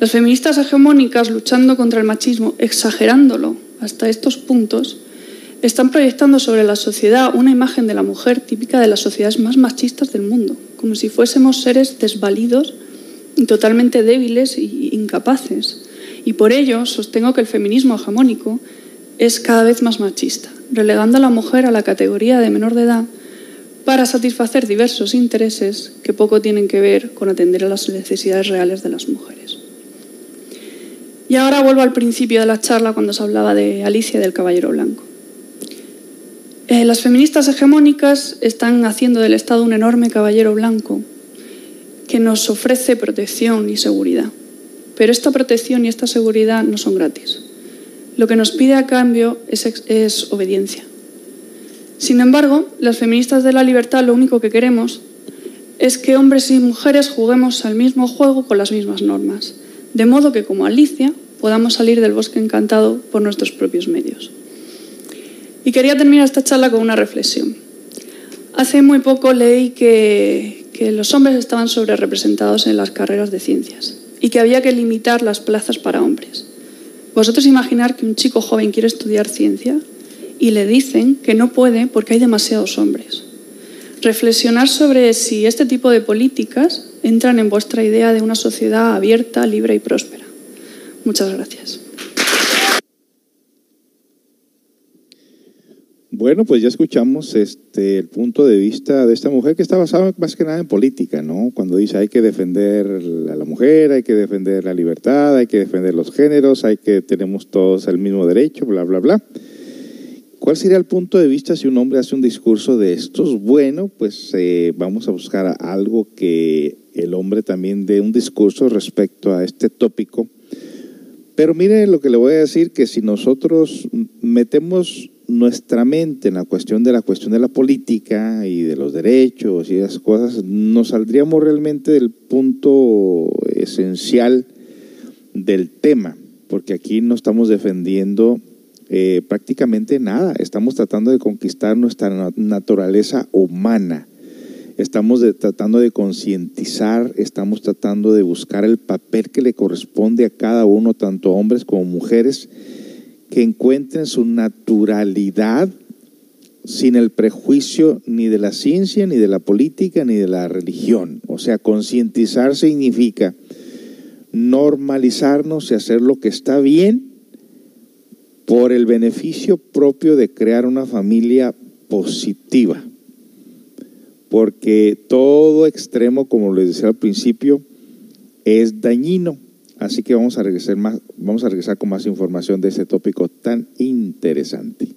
Las feministas hegemónicas luchando contra el machismo, exagerándolo hasta estos puntos, están proyectando sobre la sociedad una imagen de la mujer típica de las sociedades más machistas del mundo, como si fuésemos seres desvalidos totalmente débiles e incapaces. Y por ello sostengo que el feminismo hegemónico es cada vez más machista, relegando a la mujer a la categoría de menor de edad para satisfacer diversos intereses que poco tienen que ver con atender a las necesidades reales de las mujeres. Y ahora vuelvo al principio de la charla cuando se hablaba de Alicia del Caballero Blanco. Eh, las feministas hegemónicas están haciendo del Estado un enorme caballero blanco que nos ofrece protección y seguridad. Pero esta protección y esta seguridad no son gratis. Lo que nos pide a cambio es, es obediencia. Sin embargo, las feministas de la libertad lo único que queremos es que hombres y mujeres juguemos al mismo juego con las mismas normas, de modo que, como Alicia, podamos salir del bosque encantado por nuestros propios medios. Y quería terminar esta charla con una reflexión. Hace muy poco leí que, los hombres estaban sobre representados en las carreras de ciencias y que había que limitar las plazas para hombres. Vosotros imaginar que un chico joven quiere estudiar ciencia y le dicen que no puede porque hay demasiados hombres reflexionar sobre si este tipo de políticas entran en vuestra idea de una sociedad abierta, libre y próspera. Muchas gracias. Bueno, pues ya escuchamos este, el punto de vista de esta mujer que está basado más que nada en política, ¿no? Cuando dice hay que defender a la mujer, hay que defender la libertad, hay que defender los géneros, hay que tenemos todos el mismo derecho, bla, bla, bla. ¿Cuál sería el punto de vista si un hombre hace un discurso de estos? Bueno, pues eh, vamos a buscar algo que el hombre también dé un discurso respecto a este tópico. Pero mire lo que le voy a decir, que si nosotros metemos nuestra mente en la cuestión de la cuestión de la política y de los derechos y esas cosas, nos saldríamos realmente del punto esencial del tema, porque aquí no estamos defendiendo eh, prácticamente nada. Estamos tratando de conquistar nuestra naturaleza humana. Estamos tratando de concientizar, estamos tratando de buscar el papel que le corresponde a cada uno, tanto hombres como mujeres, que encuentren su naturalidad sin el prejuicio ni de la ciencia, ni de la política, ni de la religión. O sea, concientizar significa normalizarnos y hacer lo que está bien por el beneficio propio de crear una familia positiva. Porque todo extremo, como les decía al principio, es dañino. Así que vamos a regresar, más, vamos a regresar con más información de este tópico tan interesante.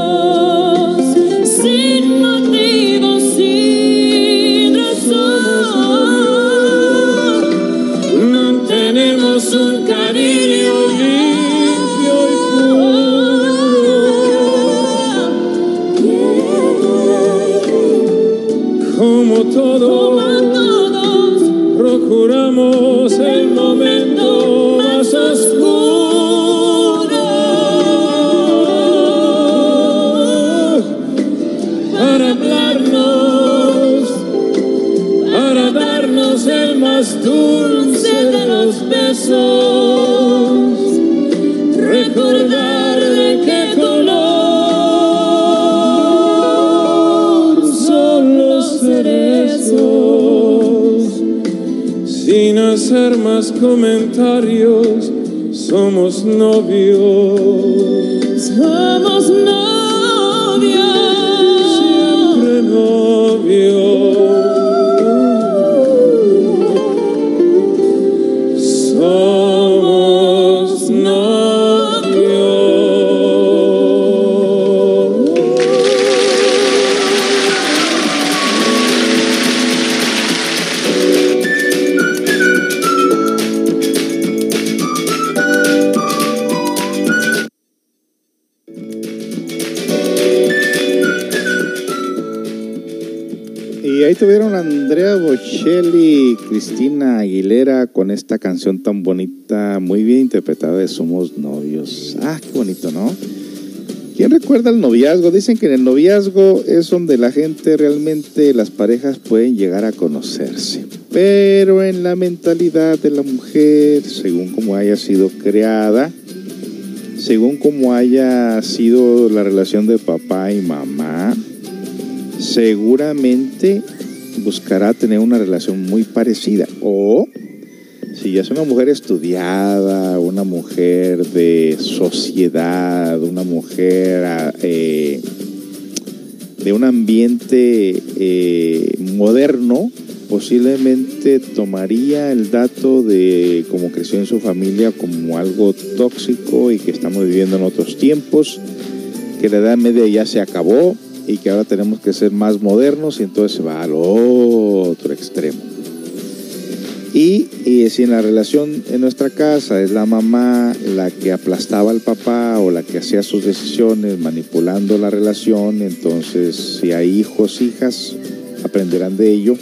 comentarios, somos novios. Somos novios. Bocelli y Cristina Aguilera con esta canción tan bonita, muy bien interpretada de Somos Novios. Ah, qué bonito, ¿no? ¿Quién recuerda el noviazgo? Dicen que en el noviazgo es donde la gente realmente, las parejas pueden llegar a conocerse. Pero en la mentalidad de la mujer, según como haya sido creada, según como haya sido la relación de papá y mamá, seguramente buscará tener una relación muy parecida. O si ya es una mujer estudiada, una mujer de sociedad, una mujer ah, eh, de un ambiente eh, moderno, posiblemente tomaría el dato de cómo creció en su familia como algo tóxico y que estamos viviendo en otros tiempos, que la edad media ya se acabó y que ahora tenemos que ser más modernos y entonces se va al otro extremo. Y, y si en la relación en nuestra casa es la mamá la que aplastaba al papá o la que hacía sus decisiones manipulando la relación, entonces si hay hijos, hijas, aprenderán de ello.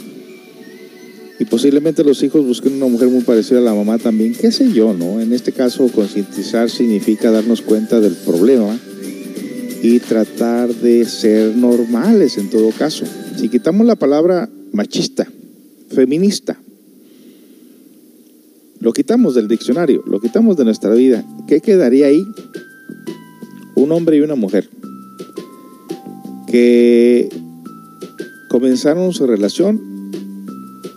Y posiblemente los hijos busquen una mujer muy parecida a la mamá también, qué sé yo, ¿no? En este caso, concientizar significa darnos cuenta del problema y tratar de ser normales en todo caso. Si quitamos la palabra machista, feminista, lo quitamos del diccionario, lo quitamos de nuestra vida, ¿qué quedaría ahí? Un hombre y una mujer que comenzaron su relación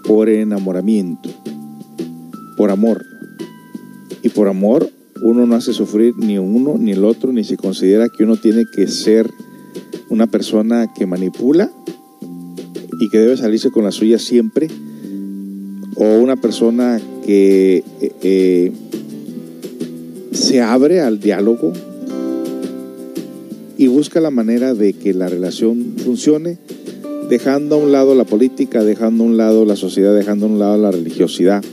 por enamoramiento, por amor. Y por amor uno no hace sufrir ni uno ni el otro, ni se considera que uno tiene que ser una persona que manipula y que debe salirse con la suya siempre, o una persona que eh, eh, se abre al diálogo y busca la manera de que la relación funcione, dejando a un lado la política, dejando a un lado la sociedad, dejando a un lado la religiosidad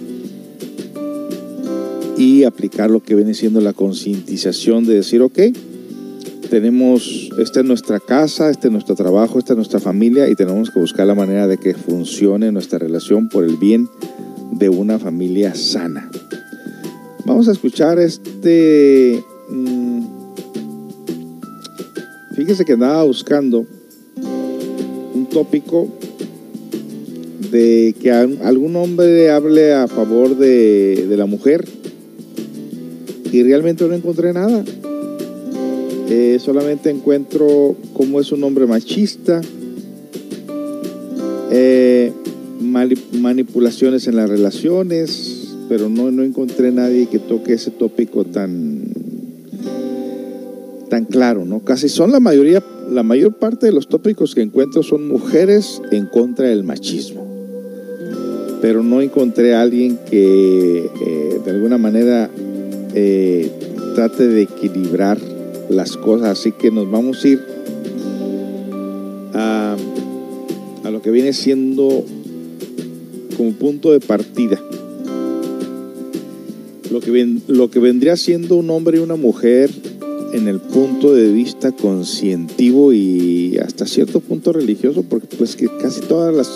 y aplicar lo que viene siendo la concientización de decir, ok, tenemos, esta es nuestra casa, este es nuestro trabajo, esta es nuestra familia y tenemos que buscar la manera de que funcione nuestra relación por el bien de una familia sana. Vamos a escuchar este... mm, fíjese que andaba buscando un tópico de que al- algún hombre hable a favor de la mujer y realmente no encontré nada. Eh, solamente encuentro cómo es un hombre machista, eh, manipulaciones en las relaciones, pero no, no encontré nadie que toque ese tópico tan tan claro, ¿no? Casi son la mayoría, la mayor parte de los tópicos que encuentro son mujeres en contra del machismo. Pero no encontré a alguien que eh, de alguna manera eh, trate de equilibrar las cosas. Así que nos vamos a ir a, a lo que viene siendo como punto de partida. Lo que, ven- lo que vendría siendo un hombre y una mujer en el punto de vista conscientivo y hasta cierto punto religioso, porque pues que casi todas las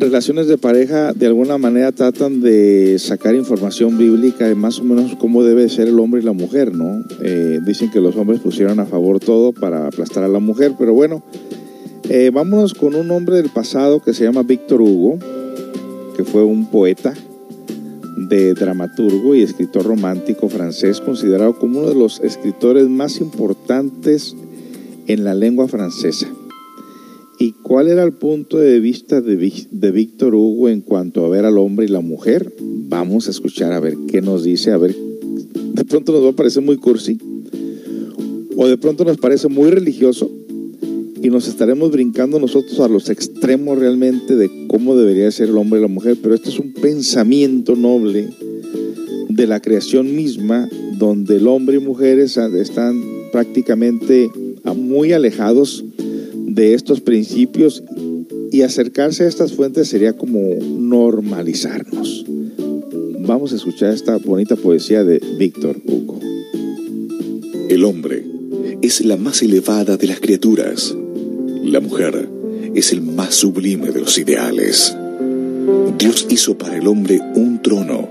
relaciones de pareja de alguna manera tratan de sacar información bíblica de más o menos cómo debe ser el hombre y la mujer, ¿no? Eh, dicen que los hombres pusieron a favor todo para aplastar a la mujer, pero bueno, eh, vámonos con un hombre del pasado que se llama Víctor Hugo, que fue un poeta de dramaturgo y escritor romántico francés, considerado como uno de los escritores más importantes en la lengua francesa. ¿Y cuál era el punto de vista de, de Víctor Hugo en cuanto a ver al hombre y la mujer? Vamos a escuchar a ver qué nos dice, a ver, de pronto nos va a parecer muy cursi, o de pronto nos parece muy religioso, y nos estaremos brincando nosotros a los extremos realmente de cómo debería ser el hombre y la mujer, pero este es un pensamiento noble de la creación misma, donde el hombre y mujeres están prácticamente muy alejados de estos principios y acercarse a estas fuentes sería como normalizarnos. Vamos a escuchar esta bonita poesía de Víctor Hugo. El hombre es la más elevada de las criaturas la mujer es el más sublime de los ideales. Dios hizo para el hombre un trono,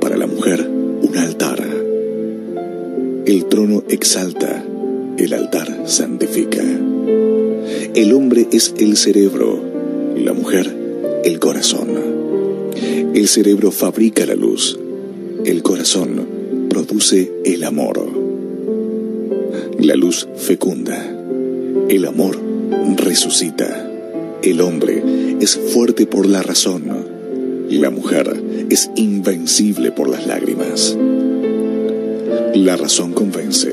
para la mujer un altar. El trono exalta, el altar santifica. El hombre es el cerebro, la mujer el corazón. El cerebro fabrica la luz, el corazón produce el amor. La luz fecunda, el amor resucita. El hombre es fuerte por la razón. La mujer es invencible por las lágrimas. La razón convence.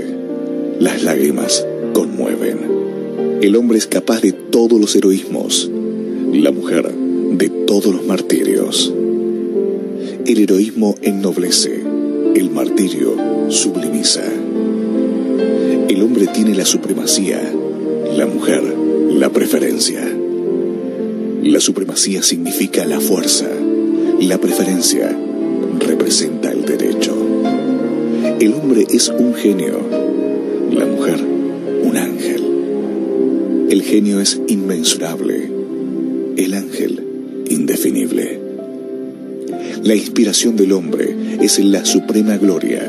Las lágrimas conmueven. El hombre es capaz de todos los heroísmos. La mujer de todos los martirios. El heroísmo ennoblece. El martirio sublimiza. El hombre tiene la supremacía. La mujer la preferencia. La supremacía significa la fuerza. La preferencia representa el derecho. El hombre es un genio. La mujer, un ángel. El genio es inmensurable. El ángel, indefinible. La inspiración del hombre es la suprema gloria.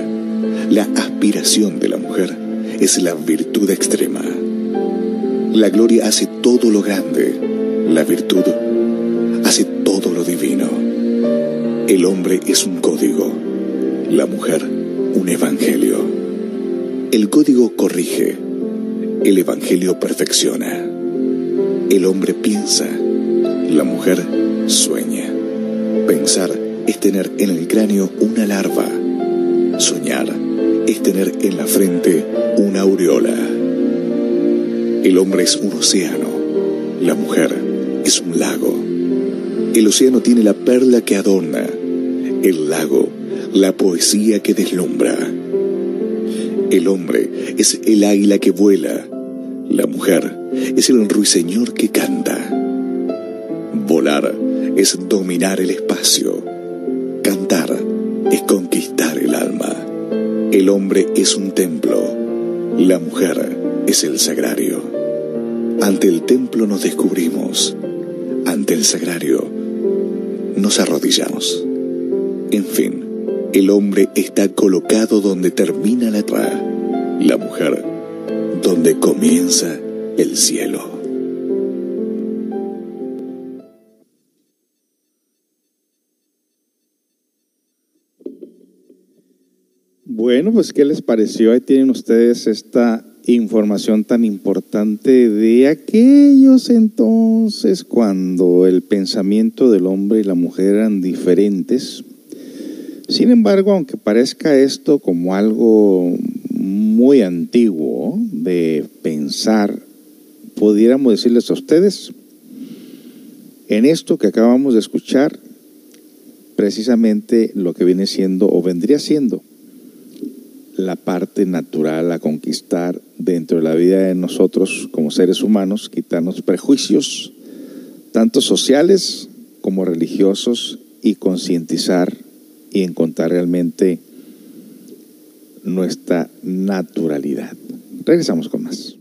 La aspiración de la mujer es la virtud extrema. La gloria hace todo lo grande, la virtud hace todo lo divino. El hombre es un código, la mujer un evangelio. El código corrige, el evangelio perfecciona. El hombre piensa, la mujer sueña. Pensar es tener en el cráneo una larva. Soñar es tener en la frente una aureola. El hombre es un océano, la mujer es un lago. El océano tiene la perla que adorna, el lago la poesía que deslumbra. El hombre es el águila que vuela, la mujer es el ruiseñor que canta. Volar es dominar el espacio, cantar es conquistar el alma. El hombre es un templo, la mujer es el sagrario. Ante el templo nos descubrimos, ante el sagrario nos arrodillamos. En fin, el hombre está colocado donde termina la tierra, la mujer donde comienza el cielo. Bueno, pues ¿qué les pareció? Ahí tienen ustedes esta información tan importante de aquellos entonces cuando el pensamiento del hombre y la mujer eran diferentes. Sin embargo, aunque parezca esto como algo muy antiguo de pensar, pudiéramos decirles a ustedes, en esto que acabamos de escuchar, precisamente lo que viene siendo o vendría siendo la parte natural a conquistar dentro de la vida de nosotros como seres humanos, quitarnos prejuicios, tanto sociales como religiosos, y concientizar y encontrar realmente nuestra naturalidad. Regresamos con más.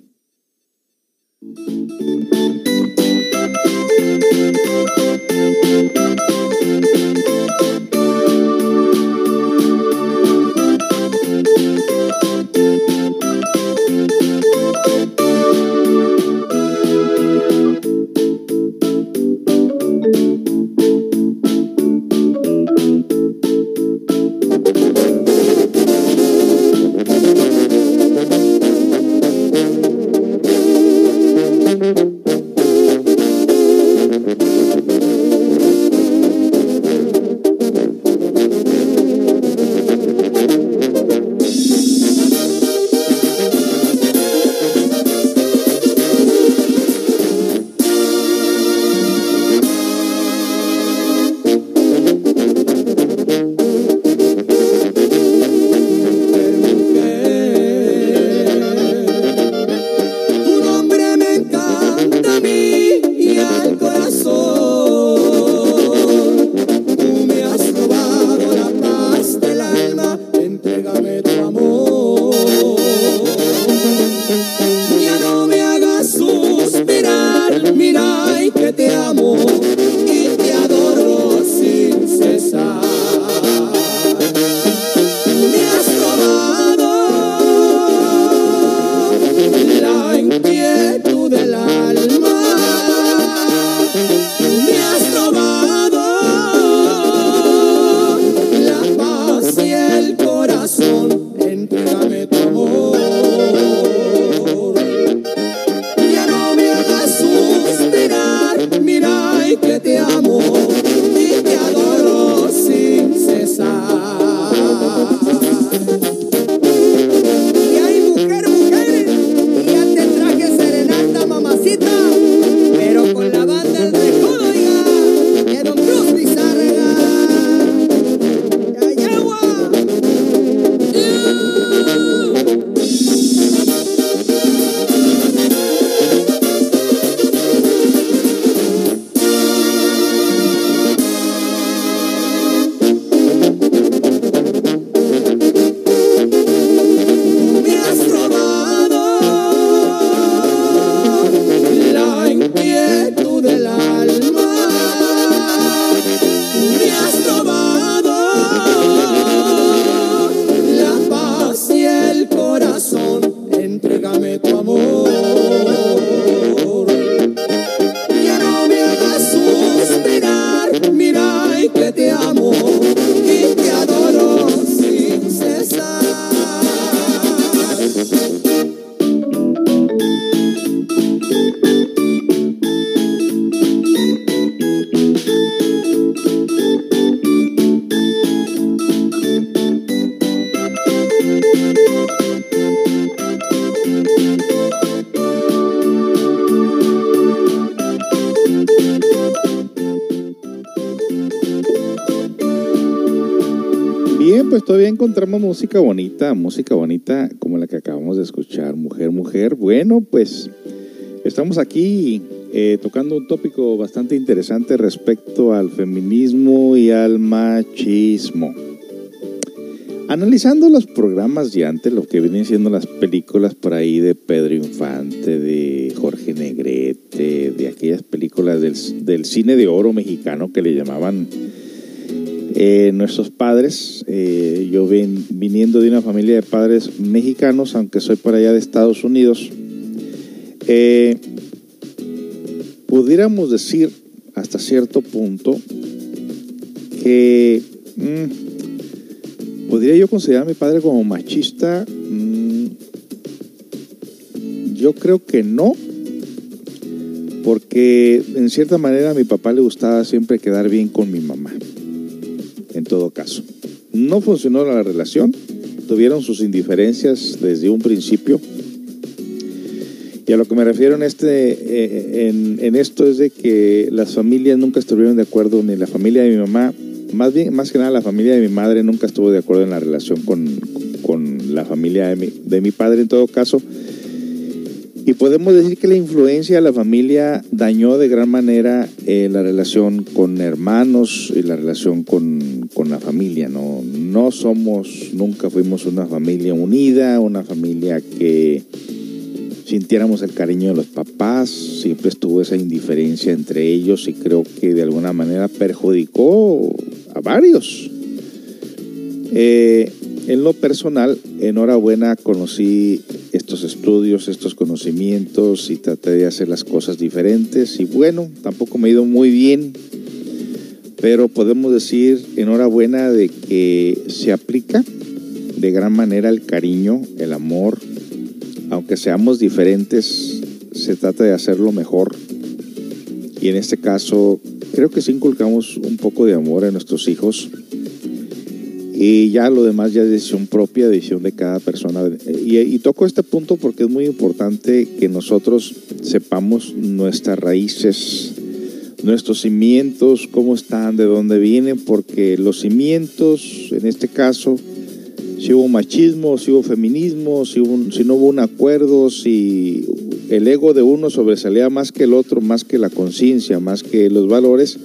Pues todavía encontramos música bonita, música bonita como la que acabamos de escuchar, Mujer, Mujer. Bueno, pues estamos aquí eh, tocando un tópico bastante interesante respecto al feminismo y al machismo. Analizando los programas de antes, lo que vienen siendo las películas por ahí de Pedro Infante, de Jorge Negrete, de aquellas películas del, del cine de oro mexicano que le llamaban eh, nuestros padres, eh, yo ven, viniendo de una familia de padres mexicanos, aunque soy por allá de Estados Unidos, eh, pudiéramos decir hasta cierto punto que mm, podría yo considerar a mi padre como machista. Mm, yo creo que no, porque en cierta manera a mi papá le gustaba siempre quedar bien con mi mamá en todo caso. No funcionó la relación, tuvieron sus indiferencias desde un principio. Y a lo que me refiero en, este, eh, en, esto es de que las familias nunca estuvieron de acuerdo, ni la familia de mi mamá, más bien, más que nada la familia de mi madre nunca estuvo de acuerdo en la relación con, con la familia de mi, de mi padre en todo caso. Y podemos decir que la influencia de la familia dañó de gran manera eh, la relación con hermanos y la relación con, con, la familia. ¿no? no somos, nunca fuimos una familia unida, una familia que sintiéramos el cariño de los papás, siempre estuvo esa indiferencia entre ellos y creo que de alguna manera perjudicó a varios. Eh, en lo personal, enhorabuena, conocí estos estudios, estos conocimientos y traté de hacer las cosas diferentes. Y bueno, tampoco me ha ido muy bien, pero podemos decir enhorabuena de que se aplica de gran manera el cariño, el amor, aunque seamos diferentes, se trata de hacerlo mejor. Y en este caso creo que sí inculcamos un poco de amor a nuestros hijos y ya lo demás ya es decisión propia, decisión de cada persona. Y, toco este punto porque es muy importante que nosotros sepamos nuestras raíces, nuestros cimientos, cómo están, de dónde vienen, porque los cimientos, en este caso, si hubo machismo, si hubo feminismo, si, si no hubo un acuerdo, si el ego de uno sobresalía más que el otro, más que la conciencia, más que los valores,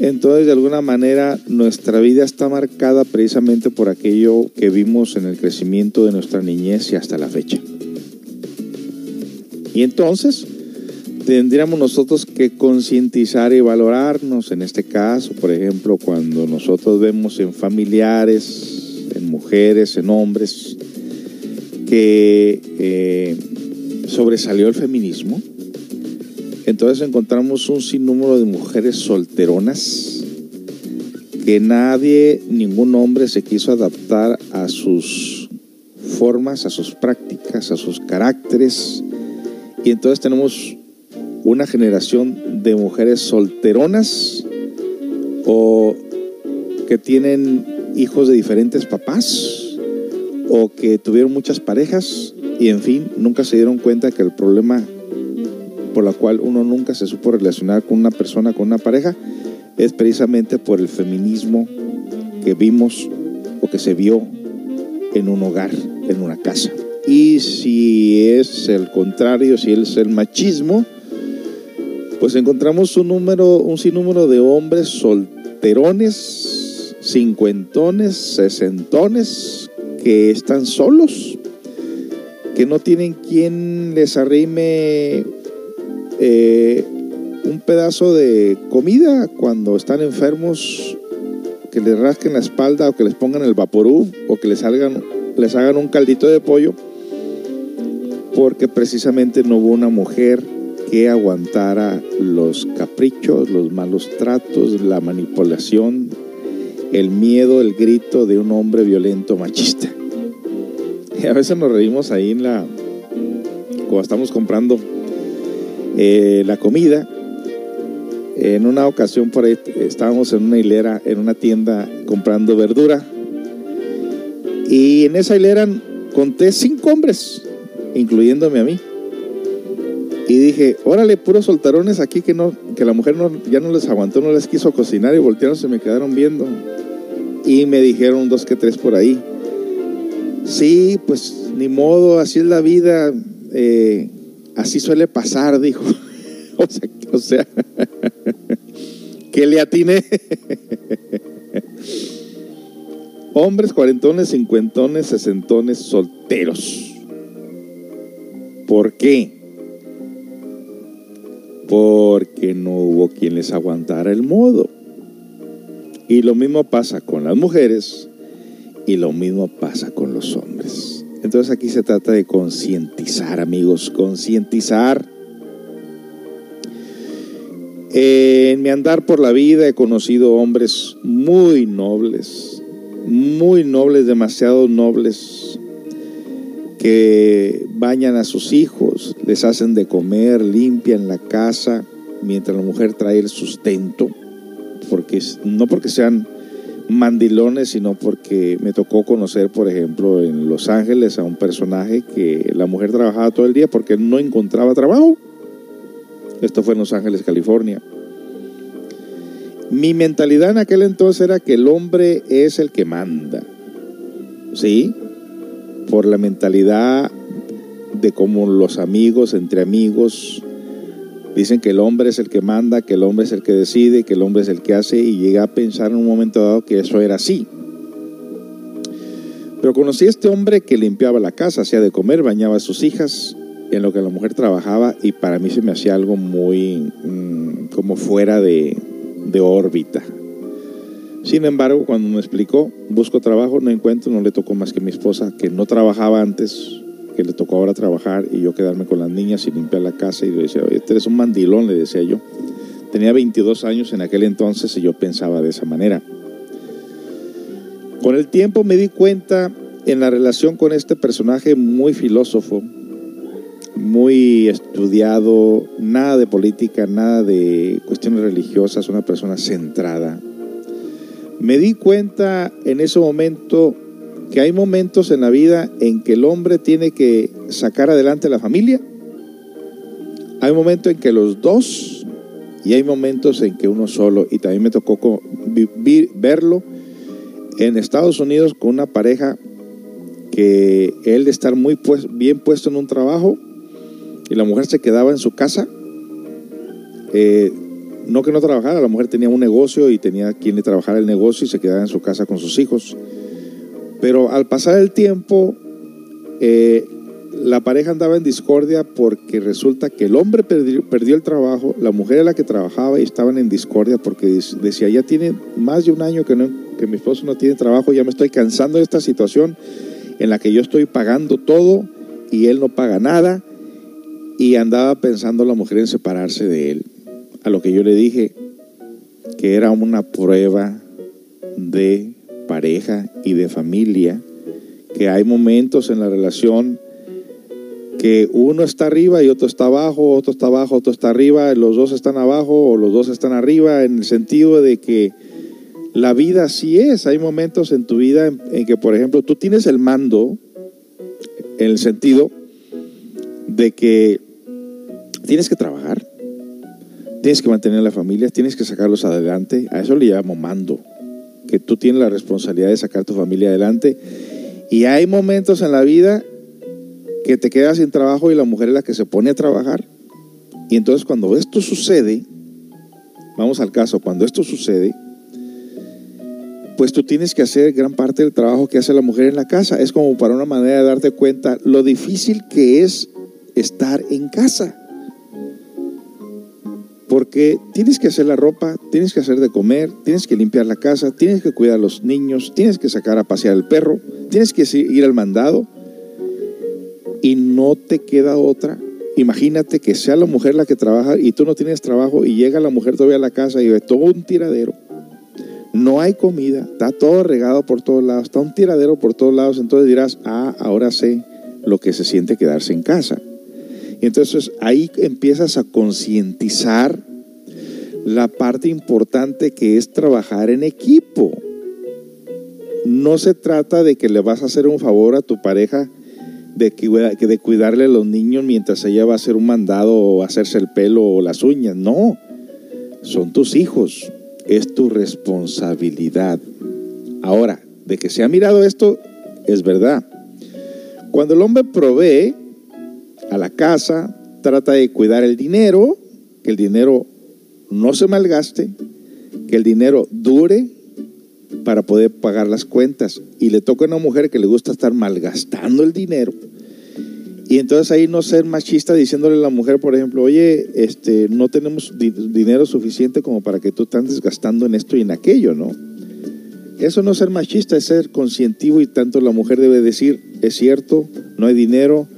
entonces, de alguna manera, nuestra vida está marcada precisamente por aquello que vimos en el crecimiento de nuestra niñez y hasta la fecha. Y entonces, tendríamos nosotros que concientizar y valorarnos, en este caso, por ejemplo, cuando nosotros vemos en familiares, en mujeres, en hombres, que eh, sobresalió el feminismo, entonces encontramos un sinnúmero de mujeres solteronas que nadie, ningún hombre se quiso adaptar a sus formas, a sus prácticas, a sus caracteres. Y entonces tenemos una generación de mujeres solteronas o que tienen hijos de diferentes papás o que tuvieron muchas parejas y en fin, nunca se dieron cuenta que el problema por la cual uno nunca se supo relacionar con una persona, con una pareja, es precisamente por el feminismo que vimos o que se vio en un hogar, en una casa. Y si es el contrario, si es el machismo, pues encontramos un número, un sinnúmero de hombres solterones, cincuentones, sesentones, que están solos, que no tienen quien les arrime eh, un pedazo de comida cuando están enfermos, que les rasquen la espalda o que les pongan el vaporú o que les, hagan, les hagan un caldito de pollo, porque precisamente no hubo una mujer que aguantara los caprichos, los malos tratos, la manipulación, el miedo, el grito de un hombre violento machista. Y a veces nos reímos ahí en la, cuando estamos comprando eh, la comida. En una ocasión por ahí estábamos en una hilera, en una tienda comprando verdura. Y en esa hilera conté cinco hombres, incluyéndome a mí. Y dije, órale, puros soltarones aquí que no, que la mujer no, ya no les aguantó, no les quiso cocinar y voltearon, se me quedaron viendo. Y, me dijeron dos que tres por ahí. Sí, pues ni modo, así es la vida. eh, así suele pasar, dijo. o sea, que le atiné. Hombres cuarentones, cincuentones, sesentones, solteros. ¿Por qué? Porque no hubo quien les aguantara el modo. Y lo mismo pasa con las mujeres y lo mismo pasa con los hombres. Entonces aquí se trata de concientizar, amigos, concientizar. En mi andar por la vida he conocido hombres muy nobles, muy nobles, demasiado nobles, que bañan a sus hijos, les hacen de comer, limpian la casa, mientras la mujer trae el sustento, porque no porque sean mandilones, sino porque me tocó conocer, por ejemplo, en Los Ángeles a un personaje que la mujer trabajaba todo el día porque no encontraba trabajo. Esto fue en Los Ángeles, California. Mi mentalidad en aquel entonces era que el hombre es el que manda. ¿Sí? Por la mentalidad de cómo los amigos, entre amigos, dicen que el hombre es el que manda, que el hombre es el que decide, que el hombre es el que hace, y llegué a pensar en un momento dado que eso era así. Pero conocí a este hombre que limpiaba la casa, hacía de comer, bañaba a sus hijas, en lo que la mujer trabajaba y para mí se me hacía algo muy mmm, como fuera de, de, órbita. Sin embargo, cuando me explicó, busco trabajo, no encuentro, no le tocó más que mi esposa, que no trabajaba antes, que le tocó ahora trabajar y yo quedarme con las niñas y limpiar la casa. Y yo decía, oye, eres un mandilón, le decía yo. Tenía 22 años en aquel entonces y yo pensaba de esa manera. Con el tiempo me di cuenta en la relación con este personaje muy filósofo, muy estudiado, nada de política, nada de cuestiones religiosas, una persona centrada. Me di cuenta en ese momento que hay momentos en la vida en que el hombre tiene que sacar adelante la familia, hay momentos en que los dos y hay momentos en que uno solo, y también me tocó vivir, verlo en Estados Unidos con una pareja que él de estar muy pues, bien puesto en un trabajo, y la mujer se quedaba en su casa. Eh, no que no trabajara, la mujer tenía un negocio y tenía quien le trabajara el negocio y se quedaba en su casa con sus hijos. Pero al pasar el tiempo, eh, la pareja andaba en discordia porque resulta que el hombre perdió, perdió, el trabajo, la mujer era la que trabajaba y estaban en discordia porque decía, ya tiene más de un año que, no, que mi esposo no tiene trabajo, ya me estoy cansando de esta situación en la que yo estoy pagando todo y él no paga nada y andaba pensando la mujer en separarse de él. A lo que yo le dije que era una prueba de pareja y de familia, que hay momentos en la relación que uno está arriba y otro está abajo, otro está abajo, otro está arriba, los dos están abajo o los dos están arriba, en el sentido de que la vida así es. Hay momentos en tu vida en, en que, por ejemplo, tú tienes el mando, en el sentido de que tienes que trabajar, tienes que mantener la familia, tienes que sacarlos adelante. A eso le llamo mando, que tú tienes la responsabilidad de sacar tu familia adelante. Y hay momentos en la vida que te quedas sin trabajo y la mujer es la que se pone a trabajar. Y entonces cuando esto sucede, vamos al caso, cuando esto sucede, pues tú tienes que hacer gran parte del trabajo que hace la mujer en la casa. Es como para una manera de darte cuenta lo difícil que es estar en casa. Porque tienes que hacer la ropa, tienes que hacer de comer, tienes que limpiar la casa, tienes que cuidar a los niños, tienes que sacar a pasear al perro, tienes que ir al mandado y no te queda otra. Imagínate que sea la mujer la que trabaja y tú no tienes trabajo y llega la mujer todavía a la casa y ve todo un tiradero. No hay comida, está todo regado por todos lados, está un tiradero por todos lados. Entonces dirás, ah, ahora sé lo que se siente quedarse en casa. Entonces ahí empiezas a concientizar la parte importante que es trabajar en equipo. No se trata de que le vas a hacer un favor a tu pareja de, de cuidarle a los niños mientras ella va a hacer un mandado o hacerse el pelo o las uñas. No, son tus hijos, es tu responsabilidad. Ahora, de que se ha mirado esto, es verdad. Cuando el hombre provee a la casa, trata de cuidar el dinero, que el dinero no se malgaste, que el dinero dure para poder pagar las cuentas. Y le toca a una mujer que le gusta estar malgastando el dinero. Y entonces ahí no ser machista diciéndole a la mujer, por ejemplo, oye, este, no tenemos di- dinero suficiente como para que tú te andes gastando en esto y en aquello, ¿no? Eso no ser machista, es ser conscientivo y tanto la mujer debe decir, es cierto, no hay dinero,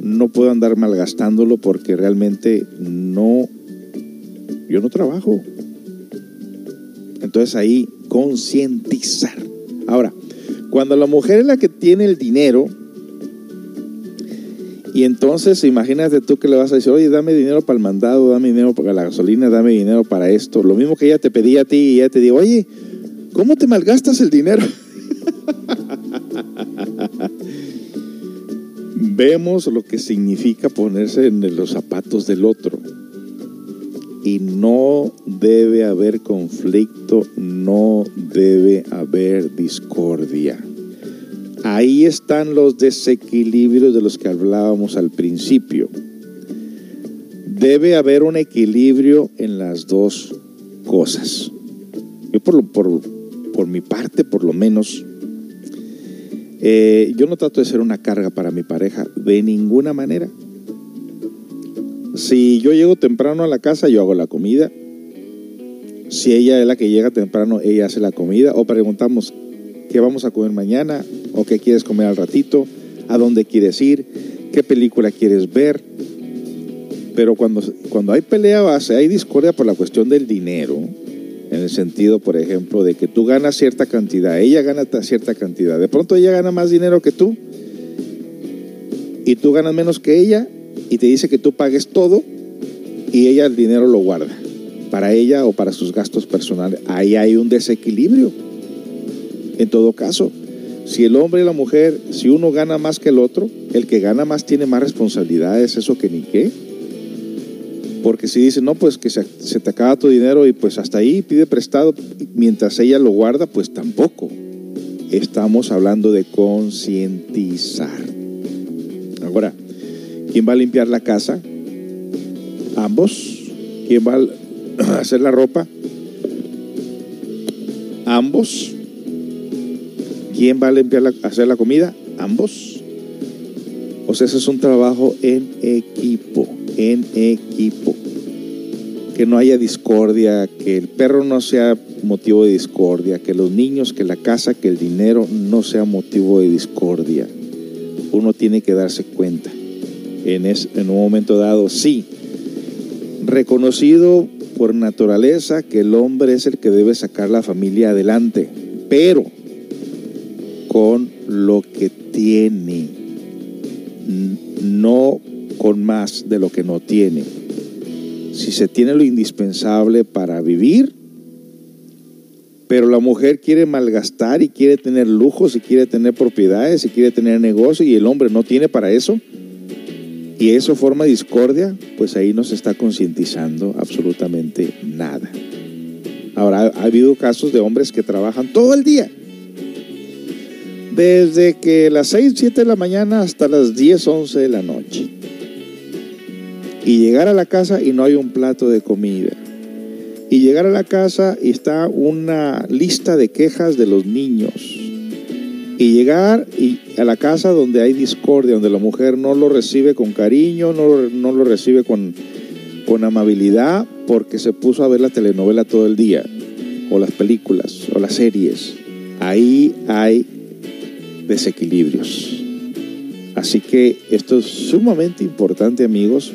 no puedo andar malgastándolo porque realmente no, yo no trabajo. Entonces ahí concientizar. Ahora, cuando la mujer es la que tiene el dinero, y entonces imagínate tú que le vas a decir, oye, dame dinero para el mandado, dame dinero para la gasolina, dame dinero para esto. Lo mismo que ella te pedía a ti y ella te digo, oye, ¿cómo te malgastas el dinero? Vemos lo que significa ponerse en los zapatos del otro. Y no debe haber conflicto, no debe haber discordia. Ahí están los desequilibrios de los que hablábamos al principio. Debe haber un equilibrio en las dos cosas. Yo por, por, por mi parte, por lo menos, eh, yo no trato de ser una carga para mi pareja de ninguna manera. Si yo llego temprano a la casa, yo hago la comida. Si ella es la que llega temprano, ella hace la comida. O preguntamos, ¿qué vamos a comer mañana? ¿O qué quieres comer al ratito? ¿A dónde quieres ir? ¿Qué película quieres ver? Pero cuando, cuando hay pelea base, hay discordia por la cuestión del dinero, sentido, por ejemplo, de que tú ganas cierta cantidad, ella gana ta- cierta cantidad, de pronto ella gana más dinero que tú y tú ganas menos que ella y te dice que tú pagues todo y ella el dinero lo guarda para ella o para sus gastos personales. Ahí hay un desequilibrio. En todo caso, si el hombre y la mujer, si uno gana más que el otro, el que gana más tiene más responsabilidades, eso que ni qué. Porque si dice, no, pues que se, te acaba tu dinero y pues hasta ahí pide prestado, mientras ella lo guarda, pues tampoco. Estamos hablando de concientizar. Ahora, ¿quién va a limpiar la casa? Ambos. ¿Quién va a hacer la ropa? Ambos. ¿Quién va a limpiar hacer la comida? Ambos. O sea, ese es un trabajo en equipo, en equipo. Que no haya discordia, que el perro no sea motivo de discordia, que los niños, que la casa, que el dinero no sea motivo de discordia. Uno tiene que darse cuenta. En, es- en un momento dado, sí, reconocido por naturaleza que el hombre es el que debe sacar la familia adelante, pero con lo que tiene, no con más de lo que no tiene. Si se tiene lo indispensable para vivir, pero la mujer quiere malgastar y quiere tener lujos y quiere tener propiedades y quiere tener negocio y el hombre no tiene para eso, y eso forma discordia, pues ahí no se está concientizando absolutamente nada. Ahora, ha, ha habido casos de hombres que trabajan todo el día. Desde que las 6, 7 de la mañana hasta las 10, 11 de la noche. Y llegar a la casa y no hay un plato de comida. Y llegar a la casa y está una lista de quejas de los niños. Y llegar y a la casa donde hay discordia, donde la mujer no lo recibe con cariño, no, lo- no lo recibe con, con amabilidad, porque se puso a ver la telenovela todo el día, o las películas, o las series. Ahí hay desequilibrios. Así que esto es sumamente importante, amigos,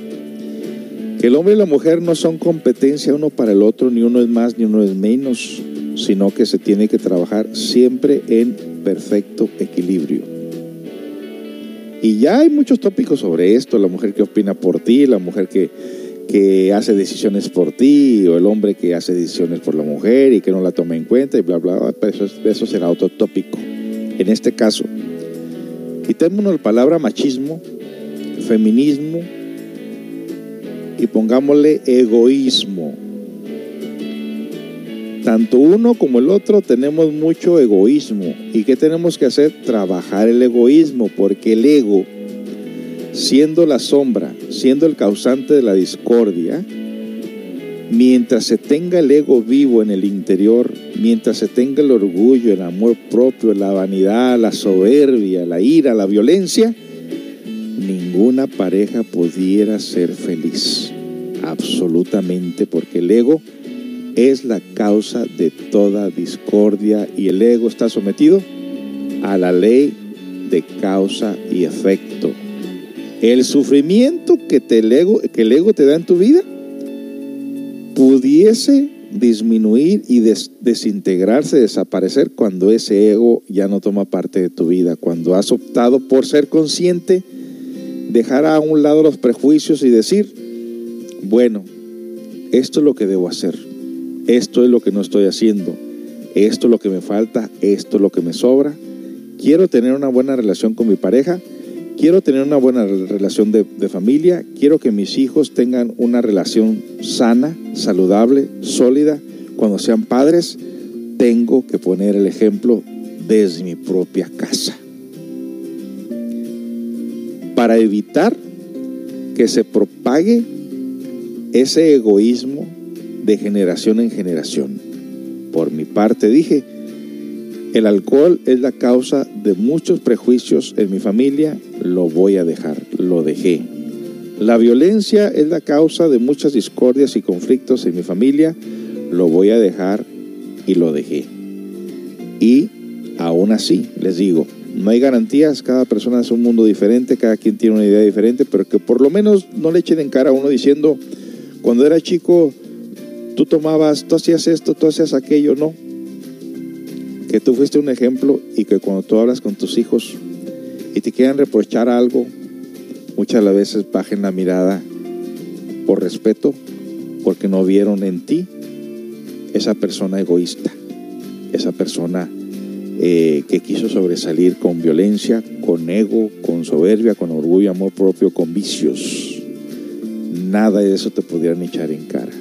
el hombre y la mujer no son competencia uno para el otro, ni uno es más ni uno es menos, sino que se tiene que trabajar siempre en perfecto equilibrio. Y ya hay muchos tópicos sobre esto, la mujer que opina por ti, la mujer que, que hace decisiones por ti, o el hombre que hace decisiones por la mujer y que no la toma en cuenta y bla, bla, bla, pero eso, es- eso será otro tópico. En este caso, quitémonos la palabra machismo, feminismo y pongámosle egoísmo. tanto uno como el otro tenemos mucho egoísmo. ¿Y qué tenemos que hacer? Trabajar el egoísmo, porque el ego, siendo la sombra, siendo el causante de la discordia, mientras se tenga el ego vivo en el interior, mientras se tenga el orgullo, el amor propio, la vanidad, la soberbia, la ira, la violencia, ninguna pareja pudiera ser feliz. Absolutamente, porque el ego es la causa de toda discordia y el ego está sometido a la ley de causa y efecto. El sufrimiento que, te el, ego, que el ego te da en tu vida pudiese disminuir y desintegrarse, desaparecer cuando ese ego ya no toma parte de tu vida, cuando has optado por ser consciente, dejar a un lado los prejuicios y decir, bueno, esto es lo que debo hacer, esto es lo que no estoy haciendo, esto es lo que me falta, esto es lo que me sobra, quiero tener una buena relación con mi pareja, quiero tener una buena relación de, familia, quiero que mis hijos tengan una relación sana, saludable, sólida. Cuando sean padres, tengo que poner el ejemplo desde mi propia casa. Para evitar que se propague ese egoísmo de generación en generación. Por mi parte dije, el alcohol es la causa de muchos prejuicios en mi familia, lo voy a dejar, lo dejé. La violencia es la causa de muchas discordias y conflictos en mi familia, lo voy a dejar y lo dejé. Y aún así, les digo, no hay garantías, cada persona es un mundo diferente, cada quien tiene una idea diferente, pero que por lo menos no le echen en cara a uno diciendo, cuando era chico, tú tomabas, tú hacías esto, tú hacías aquello, no. Que tú fuiste un ejemplo y que cuando tú hablas con tus hijos y te quieran reprochar algo, muchas las veces bajen la mirada por respeto, porque no vieron en ti esa persona egoísta, esa persona eh, que quiso sobresalir con violencia, con ego, con soberbia, con orgullo, amor propio, con vicios. Nada de eso te pudieran echar en cara.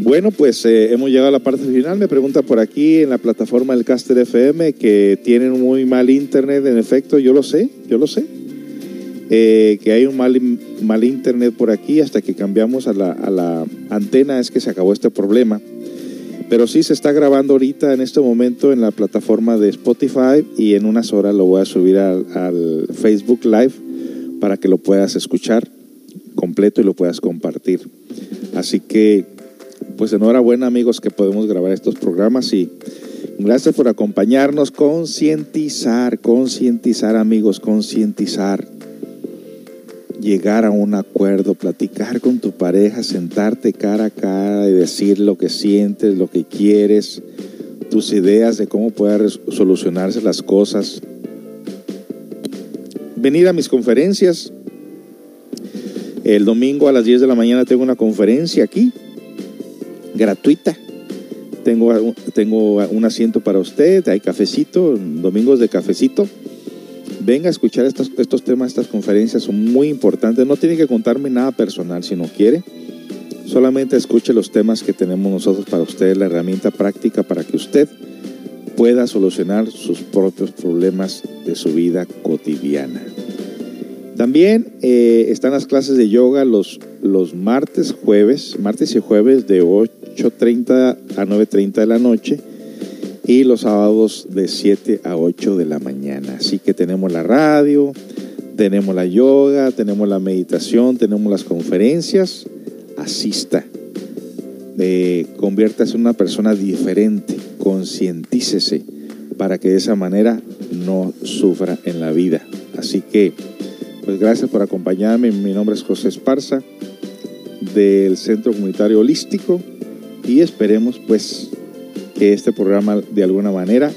Bueno, pues eh, hemos llegado a la parte final. Me pregunta por aquí en la plataforma del Caster FM que tienen muy mal internet. En efecto, yo lo sé, yo lo sé. Eh, que hay un mal, mal internet por aquí hasta que cambiamos a la, a la antena es que se acabó este problema. Pero sí se está grabando ahorita en este momento en la plataforma de Spotify y en unas horas lo voy a subir al, al Facebook Live para que lo puedas escuchar completo y lo puedas compartir. Así que pues enhorabuena amigos que podemos grabar estos programas y gracias por acompañarnos, concientizar, concientizar amigos, concientizar, llegar a un acuerdo, platicar con tu pareja, sentarte cara a cara y decir lo que sientes, lo que quieres, tus ideas de cómo pueden solucionarse las cosas. Venir a mis conferencias. El domingo a las 10 de la mañana tengo una conferencia aquí gratuita. Tengo, tengo un asiento para usted, hay cafecito, domingos de cafecito. Venga a escuchar estos, estos temas, estas conferencias son muy importantes. No tiene que contarme nada personal si no quiere. Solamente escuche los temas que tenemos nosotros para usted, la herramienta práctica para que usted pueda solucionar sus propios problemas de su vida cotidiana. También eh, están las clases de yoga los, los martes, jueves, martes y jueves de 8.30 a 9.30 de la noche y los sábados de 7 a 8 de la mañana. Así que tenemos la radio, tenemos la yoga, tenemos la meditación, tenemos las conferencias. Asista. Eh, conviértase en una persona diferente, concientícese para que de esa manera no sufra en la vida. Así que pues gracias por acompañarme. Mi nombre es José Esparza del Centro Comunitario Holístico y esperemos pues que este programa de alguna manera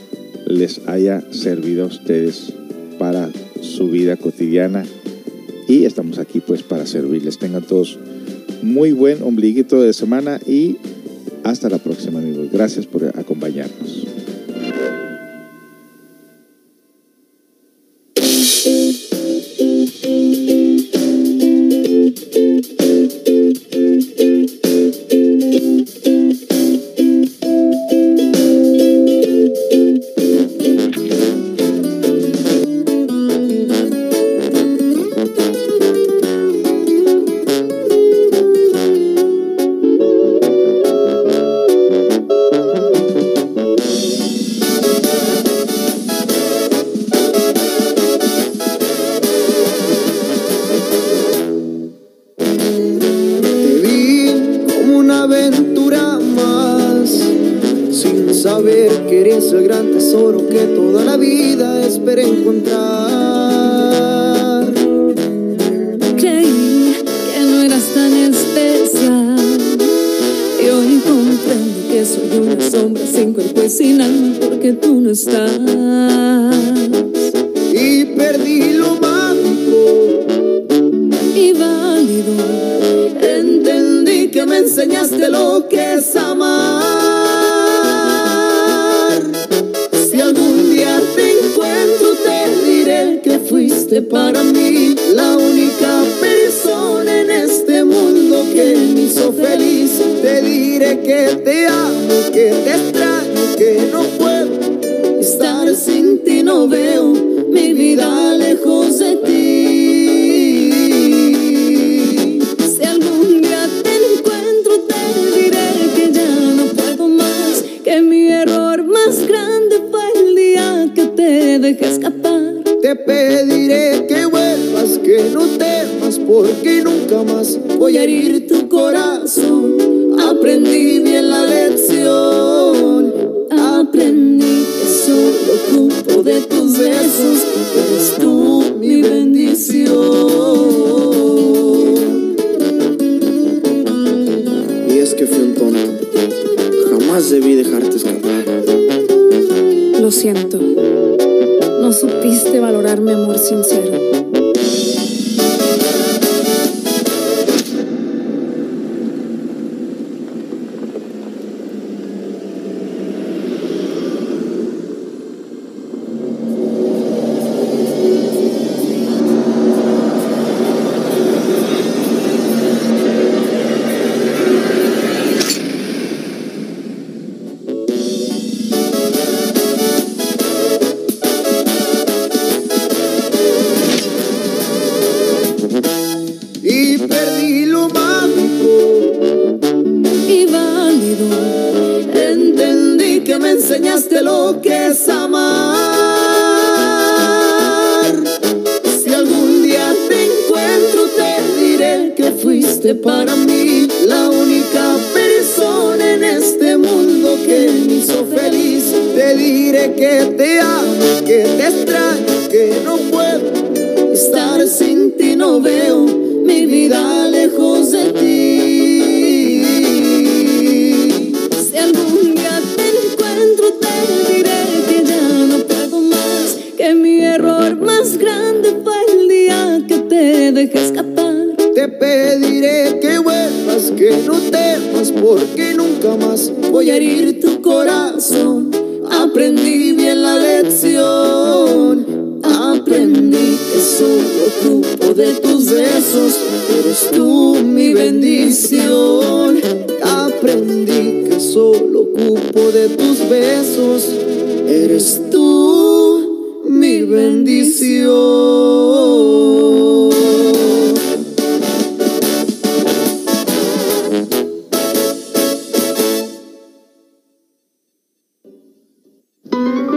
les haya servido a ustedes para su vida cotidiana y estamos aquí pues para servirles. Tengan todos muy buen ombliguito de semana y hasta la próxima amigos. Gracias por acompañarnos. Para mí la única persona en este mundo que me hizo feliz. Te diré que te amo, que te extraño, que no puedo estar sin ti, no veo mi vida lejos de ti. si algún día te encuentro te diré que ya no puedo más, que mi error más grande fue el día que te dejé escapar. Te pediré porque nunca más voy a herir tu corazón. Aprendí bien la lección, Aprendí que solo ocupo de tus besos, eres tú mi bendición. Y es que fui un tonto, jamás debí dejarte escapar. Lo siento, no supiste valorar mi amor sincero.